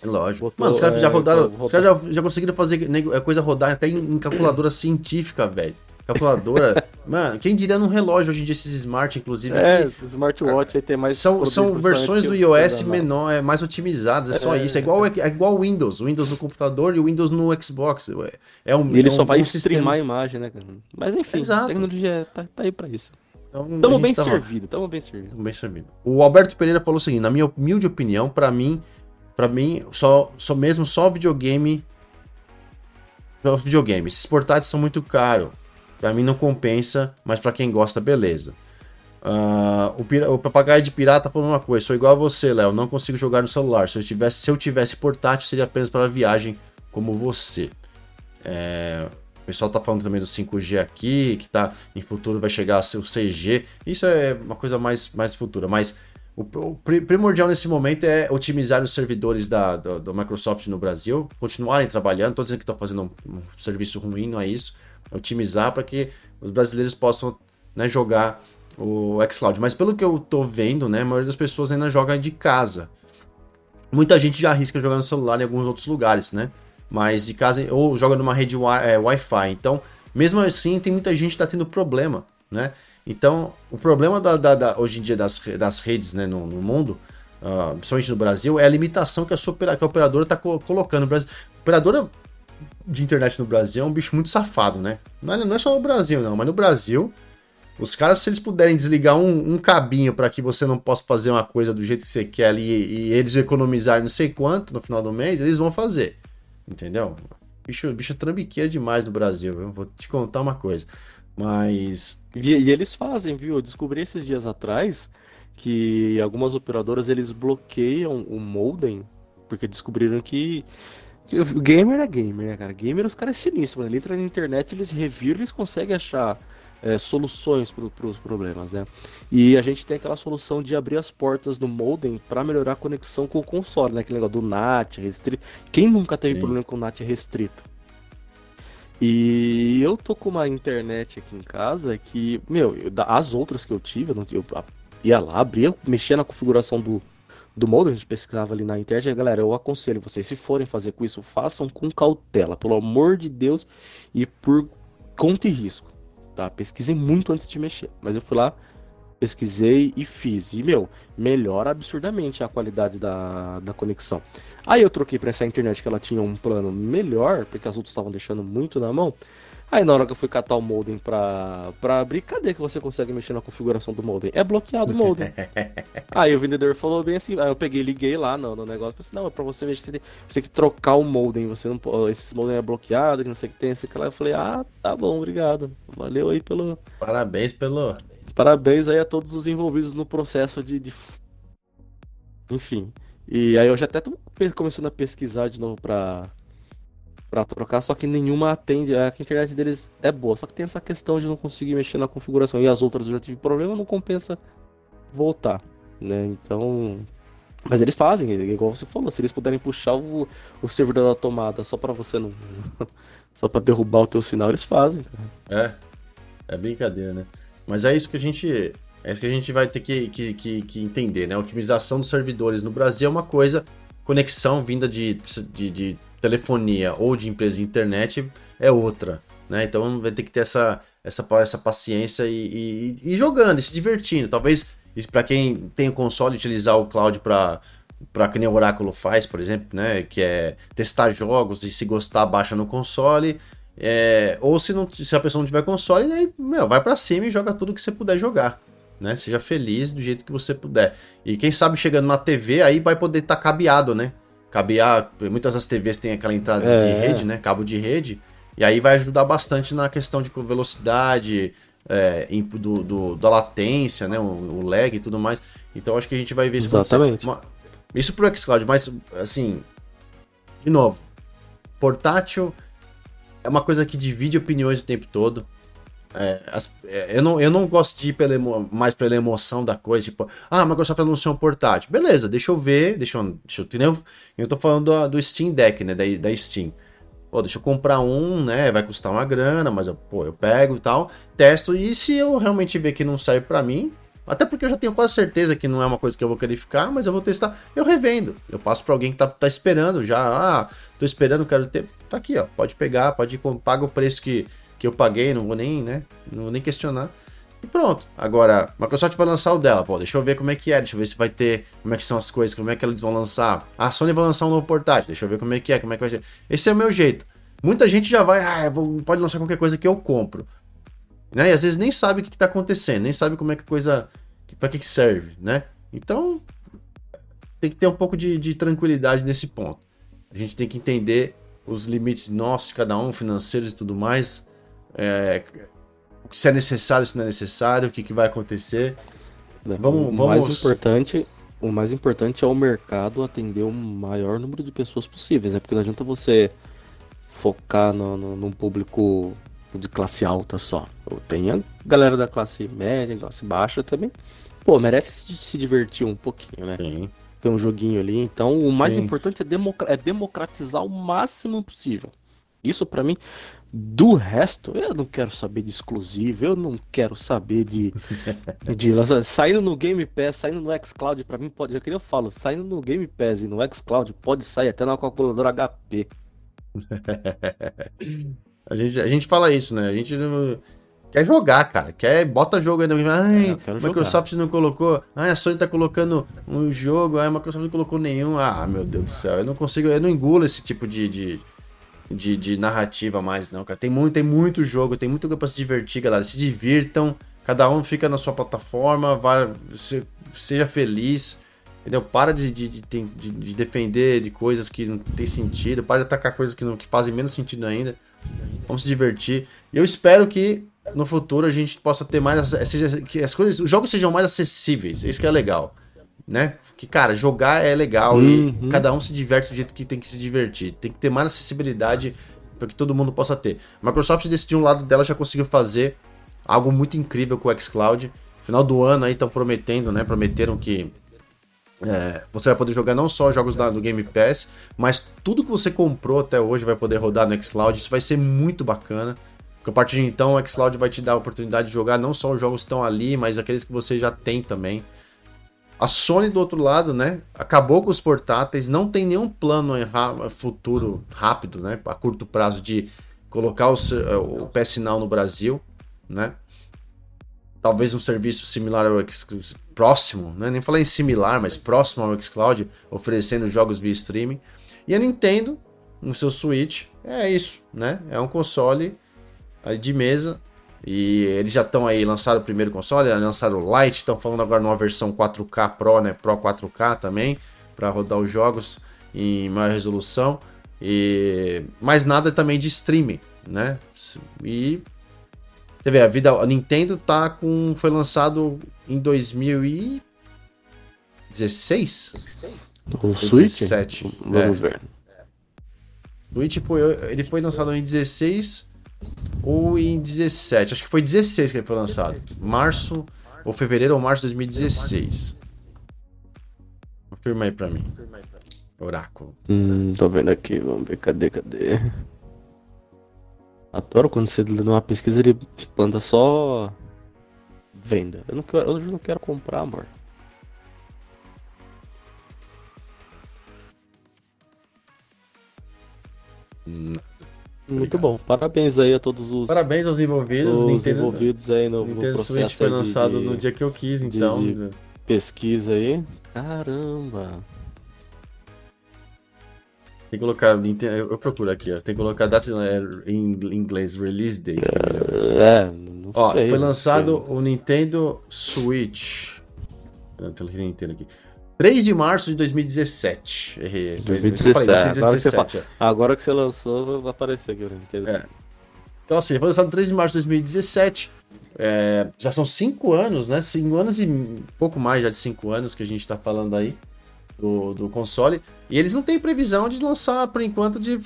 Relógio. Botou, Mano, os caras é, já rodaram, os caras já, já conseguiram fazer é, coisa rodar até em, em calculadora científica, velho. Calculadora. Mano, quem diria num relógio hoje em dia, esses smart, inclusive. É, que, smartwatch aí tem mais. São, são versões do iOS menor, é, mais otimizadas, é só é, isso. É igual, é, é igual o Windows. O Windows no computador e o Windows no Xbox. É um, e ele é só um vai streamar a imagem, né, cara? Mas enfim, Exato. a tecnologia tá, tá aí pra isso. Então, tamo bem tava... servido, tamo bem servido. Tamo bem servido. O Alberto Pereira falou o seguinte: na minha humilde opinião, para mim, para mim, só, só mesmo só videogame. Só videogame. Esses portáteis são muito caros. Para mim não compensa, mas para quem gosta, beleza. Uh, o, o, papagaio de pirata falou uma coisa: sou igual a você, Léo, não consigo jogar no celular. Se eu, tivesse, se eu tivesse portátil, seria apenas para viagem como você. É, o pessoal tá falando também do 5G aqui, que tá em futuro vai chegar a ser o 6G. Isso é uma coisa mais, mais futura, mas o, o primordial nesse momento é otimizar os servidores da, Microsoft no Brasil, continuarem trabalhando. Estou dizendo que estão fazendo um, um, serviço ruim, não é isso. Otimizar para que os brasileiros possam né, jogar o xCloud. Mas pelo que eu tô vendo, né, a maioria das pessoas ainda joga de casa. Muita gente já arrisca jogar no celular em alguns outros lugares, né? Mas de casa ou joga numa rede é, Wi-Fi. Então, mesmo assim, tem muita gente que está tendo problema, né? Então, o problema da, da, da, hoje em dia das, das redes né, no, no mundo, uh, principalmente no Brasil, é a limitação que a, que a operadora está co colocando. A operadora de internet no Brasil é um bicho muito safado, né? Não é, não é só no Brasil, não, mas no Brasil, os caras, se eles puderem desligar um, um cabinho para que você não possa fazer uma coisa do jeito que você quer ali e, e eles economizarem não sei quanto no final do mês, eles vão fazer. Entendeu? Bicho, bicho trambiqueira demais no Brasil. Eu vou te contar uma coisa. Mas. E, e, eles fazem, viu? Eu descobri esses dias atrás que algumas operadoras eles bloqueiam o modem porque descobriram que, gamer é gamer, né, cara? Gamer os caras é sinistro, Ele entra na internet, eles reviram, eles conseguem achar é, soluções para os problemas, né? E a gente tem aquela solução de abrir as portas do modem para melhorar a conexão com o console, né? Aquele negócio do NAT restrito. Quem nunca teve Sim. problema com o NAT restrito? E eu tô com uma internet aqui em casa que, meu, as outras que eu tive, eu, ia lá, abria, mexia na configuração do, do modem, a gente pesquisava ali na internet, galera, eu aconselho vocês, se forem fazer com isso, façam com cautela, pelo amor de Deus, e por conta e risco, tá? Pesquisem muito antes de mexer, mas eu fui lá, pesquisei e fiz. E, meu, melhora absurdamente a qualidade da, da conexão. Aí eu troquei para essa internet que ela tinha um plano melhor, porque as outras estavam deixando muito na mão. Aí na hora que eu fui catar o modem pra, pra abrir, cadê que você consegue mexer na configuração do modem? É bloqueado o modem. aí o vendedor falou bem assim, aí eu peguei liguei lá no, no negócio, falei assim, não, é pra você mexer, você tem, você tem que trocar o modem, você não esse modem é bloqueado, que não sei o que tem, sei que lá. Eu falei, ah, tá bom, obrigado. Valeu aí pelo... Parabéns pelo... Parabéns aí a todos os envolvidos no processo de. de... Enfim. E aí eu já até tô começando a pesquisar de novo pra, pra trocar, só que nenhuma atende. A internet deles é boa, só que tem essa questão de não conseguir mexer na configuração. E as outras eu já tive problema, não compensa voltar, né? Então. Mas eles fazem, igual você falou, se eles puderem puxar o, o servidor da tomada só para você não. só para derrubar o teu sinal, eles fazem, cara. É. É brincadeira, né? Mas é isso que a gente. É isso que a gente vai ter que, que, que, que entender, né? A otimização dos servidores no Brasil é uma coisa, conexão vinda de, de, de telefonia ou de empresa de internet é outra. Né? Então vai ter que ter essa, essa, essa paciência e, e, e jogando, e se divertindo. Talvez para quem tem o console utilizar o cloud para para que nem o Oráculo faz, por exemplo, né, que é testar jogos e se gostar baixa no console, é, ou se, não, se a pessoa não tiver console, aí, meu, vai para cima e joga tudo que você puder jogar. Né? Seja feliz do jeito que você puder. E quem sabe chegando na TV, aí vai poder estar tá cabeado, né? Cabear, muitas das TVs têm aquela entrada é. de rede, né? Cabo de rede. E aí vai ajudar bastante na questão de velocidade, é, do, do, da latência, né? O, o, lag e tudo mais. Então acho que a gente vai ver isso Exatamente. Uma, isso pro xCloud, mas assim, de novo, portátil é uma coisa que divide opiniões o tempo todo. É, as, é, eu, não, eu não gosto de ir pela emo, mais pela emoção da coisa, tipo, ah, a Microsoft anunciou um portátil. Beleza, deixa eu ver, deixa eu. Deixa eu, eu, eu tô falando do, do Steam Deck, né? Da, da Steam. Pô, deixa eu comprar um, né? Vai custar uma grana, mas eu, pô, eu pego e tal, testo, e se eu realmente ver que não serve para mim, até porque eu já tenho quase certeza que não é uma coisa que eu vou querer ficar, mas eu vou testar, eu revendo. Eu passo para alguém que tá, tá esperando já, ah, tô esperando, quero ter. Tá aqui, ó. Pode pegar, pode ir, paga o preço que, que eu paguei, não vou nem, né? Não vou nem questionar. E pronto. Agora, Microsoft vai lançar o dela, pô, deixa eu ver como é que é, deixa eu ver se vai ter, como é que são as coisas, como é que eles vão lançar. A Sony vai lançar um novo portátil, deixa eu ver como é que é, como é que vai ser. Esse é o meu jeito. Muita gente já vai, ah, vou, pode lançar qualquer coisa que eu compro. Né? E às vezes nem sabe o que, está acontecendo, nem sabe como é que a coisa. para que, que serve, né? Então, tem que ter um pouco de, de tranquilidade nesse ponto. A gente tem que entender os limites nossos, cada um, financeiros e tudo mais. É, se é necessário, se não é necessário, o que, que vai acontecer. Vamos, o vamos... mais importante, o mais importante é o mercado atender o maior número de pessoas possíveis, né? Porque não adianta você focar no, no, num público de classe alta só. Tem a galera da classe média, classe baixa também. Pô, merece se, se divertir um pouquinho, né? Sim. Tem um joguinho ali. Então, o mais Sim. importante é, democra é democratizar o máximo possível. Isso para mim, do resto, eu não quero saber de exclusivo, eu não quero saber de. de saindo no Game Pass, saindo no Xcloud, para mim pode. É que eu falo, saindo no Game Pass e no Xcloud, pode sair até na calculadora HP. a, gente, a gente fala isso, né? A gente não, quer jogar, cara. Quer, bota jogo aí. Ai, é, Microsoft jogar. não colocou. Ai, a Sony tá colocando um jogo. Ai, a Microsoft não colocou nenhum. Ah, meu Deus do céu. Eu não consigo, eu não engulo esse tipo de, de de, de narrativa mais, não, cara. Tem muito, tem muito jogo, tem muito pra se divertir, galera. Se divirtam, cada um fica na sua plataforma, vai, se, seja feliz. Entendeu? Para de, de, de, de, defender de coisas que não tem sentido, para de atacar coisas que, não, que fazem menos sentido ainda. Vamos se divertir. E eu espero que no futuro a gente possa ter mais. Seja, que as coisas, os jogos sejam mais acessíveis. Isso que é legal né? Que, cara, jogar é legal uhum. e cada um se diverte do jeito que tem que se divertir. Tem que ter mais acessibilidade para que todo mundo possa ter. A Microsoft decidiu um lado dela já conseguiu fazer algo muito incrível com o xCloud. Final do ano aí estão prometendo, né? Prometeram que é, você vai poder jogar não só jogos da, do Game Pass, mas tudo que você comprou até hoje vai poder rodar no xCloud. Isso vai ser muito bacana. Porque a partir de então o xCloud vai te dar a oportunidade de jogar não só os jogos que estão ali, mas aqueles que você já tem também. A Sony, do outro lado, né, acabou com os portáteis, não tem nenhum plano futuro rápido, né, a curto prazo, de colocar o, o PS Now no Brasil, né? Talvez um serviço similar ao próximo, né? nem falei em similar, mas próximo ao xCloud, oferecendo jogos via streaming. E a Nintendo, no seu Switch, é isso, né? É um console de mesa e eles já estão aí, lançaram o primeiro console, lançaram o Lite, estão falando agora numa versão 4K Pro, né? Pro 4K também, para rodar os jogos em maior resolução. E mais nada também de streaming, né? E você vê, a vida, a Nintendo tá com foi lançado em 2016. O Switch? 17. Vamos é. ver. O Switch foi, ele foi lançado em 16 ou em 17. Acho que foi 16 que ele foi lançado. Março, ou fevereiro ou março de 2016. Confirma aí pra mim. Oráculo. Hum, tô vendo aqui, vamos ver, cadê, cadê? Adoro quando você lê uma pesquisa ele manda só venda. Eu não quero, eu não quero comprar, amor. Não. Muito bom. Parabéns aí a todos os. Parabéns aos envolvidos. Os Nintendo, envolvidos aí no, Nintendo no Switch foi lançado de, no dia que eu quis, então. De, de pesquisa aí. Caramba. Tem que colocar. Eu procuro aqui, ó. Tem que colocar data em inglês, release date. É, é não ó, sei. Foi lançado o Nintendo Switch. Nintendo aqui. 3 de março de 2017. Errei. 2017. Falei, agora, que você, agora que você lançou, vai aparecer aqui. É. Então, assim, foi lançado 3 de março de 2017. É, já são 5 anos, né? 5 anos e pouco mais já de 5 anos que a gente tá falando aí do, do console. E eles não têm previsão de lançar, por enquanto, de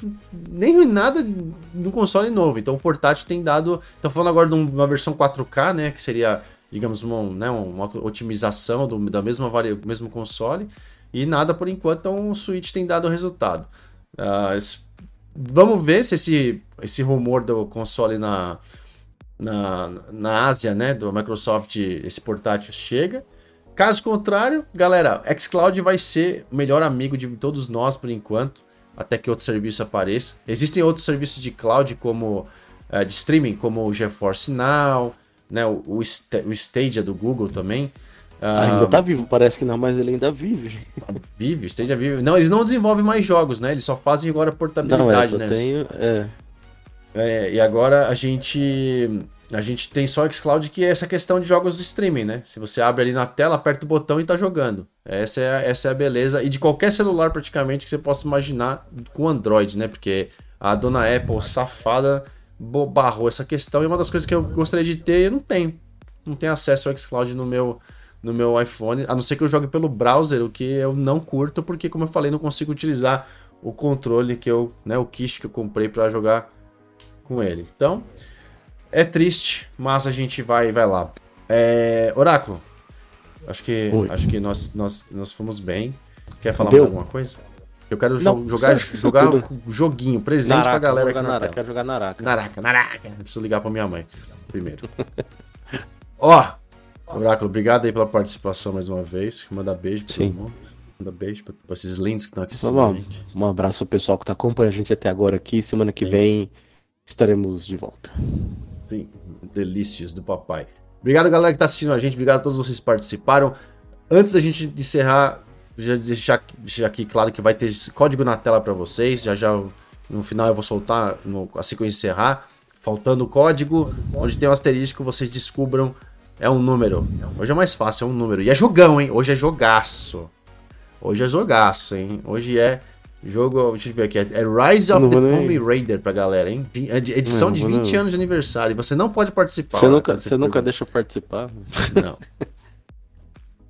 nem nada do console novo. Então o portátil tem dado. Estão falando agora de uma versão 4K, né? Que seria digamos, uma, né, uma otimização do da mesma varia, mesmo console. E nada por enquanto, então Switch tem dado resultado. Uh, vamos ver se esse, esse rumor do console na, na, na Ásia, né, do Microsoft, esse portátil chega. Caso contrário, galera, xCloud vai ser o melhor amigo de todos nós por enquanto, até que outro serviço apareça. Existem outros serviços de cloud como uh, de streaming, como o GeForce Now, né? O, o, o Stadia do Google também. Ah, ainda tá vivo, parece que não, mas ele ainda vive. Vive, Stadia vive. Não, eles não desenvolvem mais jogos, né? Eles só fazem agora portabilidade, não, né? Tenho, é. é. E agora a gente a gente tem só xCloud que é essa questão de jogos de streaming, né? Se você abre ali na tela, aperta o botão e tá jogando. Essa é, a, essa é a beleza. E de qualquer celular praticamente que você possa imaginar com Android, né? Porque a dona Apple safada barrou essa questão e uma das coisas que eu gostaria de ter eu não tenho. Não tenho acesso ao xCloud no meu, no meu iPhone, a não ser que eu jogue pelo browser, o que eu não curto, porque, como eu falei, não consigo utilizar o controle que eu, né, o kit que eu comprei para jogar com ele. Então, é triste, mas a gente vai vai lá. É, Oráculo, acho que Oi. acho que nós, nós, nós fomos bem. Quer falar Deu. mais alguma coisa? Eu quero Não, jogar, jogar um joguinho, presente Naraka, pra galera. Jogar Naraka, quero jogar Naraka. Naraka, Naraka. Eu preciso ligar pra minha mãe primeiro. Ó, Oráculo, obrigado aí pela participação mais uma vez. Manda beijo pra Sim. todo mundo. Manda beijo pra, pra esses lindos que estão aqui. Um, um abraço ao pessoal que tá acompanhando a gente até agora aqui. Semana que Sim. vem estaremos de volta. Sim, delícias do papai. Obrigado, galera, que tá assistindo a gente. Obrigado a todos vocês que participaram. Antes da gente encerrar, já deixar, deixar aqui claro que vai ter código na tela para vocês. Já já no final eu vou soltar no, assim que eu encerrar. Faltando o código, onde tem um asterisco, vocês descubram. É um número. Hoje é mais fácil, é um número. E é jogão, hein? Hoje é jogaço. Hoje é jogaço, hein? Hoje é jogo. Deixa eu ver aqui. É Rise of the Tomb Raider pra galera, hein? É edição não, de 20 não. anos de aniversário. Você não pode participar. Você nunca, você nunca deixa participar? Não.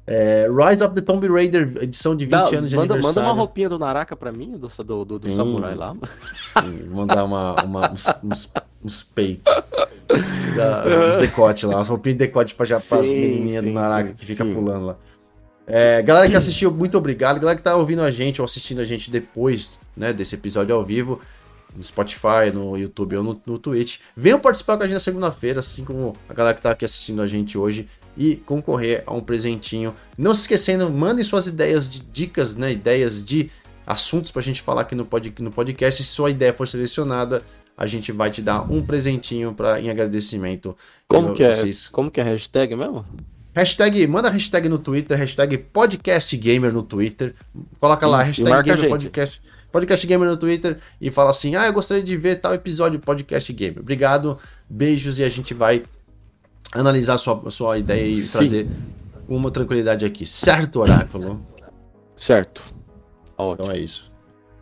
É, Rise of the Tomb Raider, edição de 20 Dá, anos de manda, aniversário. Manda uma roupinha do Naraka pra mim, do, do, do, do sim, samurai lá. Sim, mandar uma, uma, uns, uns, uns peitos. uns decotes lá, umas roupinhas de decote pra, já, sim, as menininhas do Naraka que fica pulando lá. É, galera que assistiu, muito obrigado. Galera que tá ouvindo a gente ou assistindo a gente depois né, desse episódio ao vivo, no Spotify, no YouTube ou no, no Twitch, venham participar com a gente na segunda-feira, assim como a galera que tá aqui assistindo a gente hoje e concorrer a um presentinho. Não se esquecendo, mandem suas ideias de dicas, né? Ideias de assuntos pra gente falar aqui no, pod, no podcast. Se sua ideia for selecionada, a gente vai te dar um presentinho pra, em agradecimento. Como que é? Como que é a hashtag mesmo? Hashtag, manda hashtag no Twitter, hashtag podcastgamer no Twitter. Coloca lá, Isso, hashtag gamer podcast, podcast gamer no Twitter e fala assim: Ah, eu gostaria de ver tal episódio podcast gamer. Obrigado, beijos e a gente vai analisar sua, sua ideia e Sim. trazer uma tranquilidade aqui. Certo, Oráculo? Certo. Ótimo. Então é isso.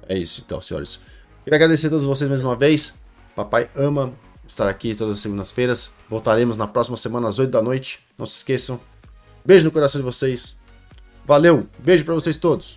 É isso, então, senhores. Queria agradecer a todos vocês mais uma vez. Papai ama estar aqui todas as segundas-feiras. Voltaremos na próxima semana às 8 da noite. Não se esqueçam. Beijo no coração de vocês. Valeu. Beijo para vocês todos.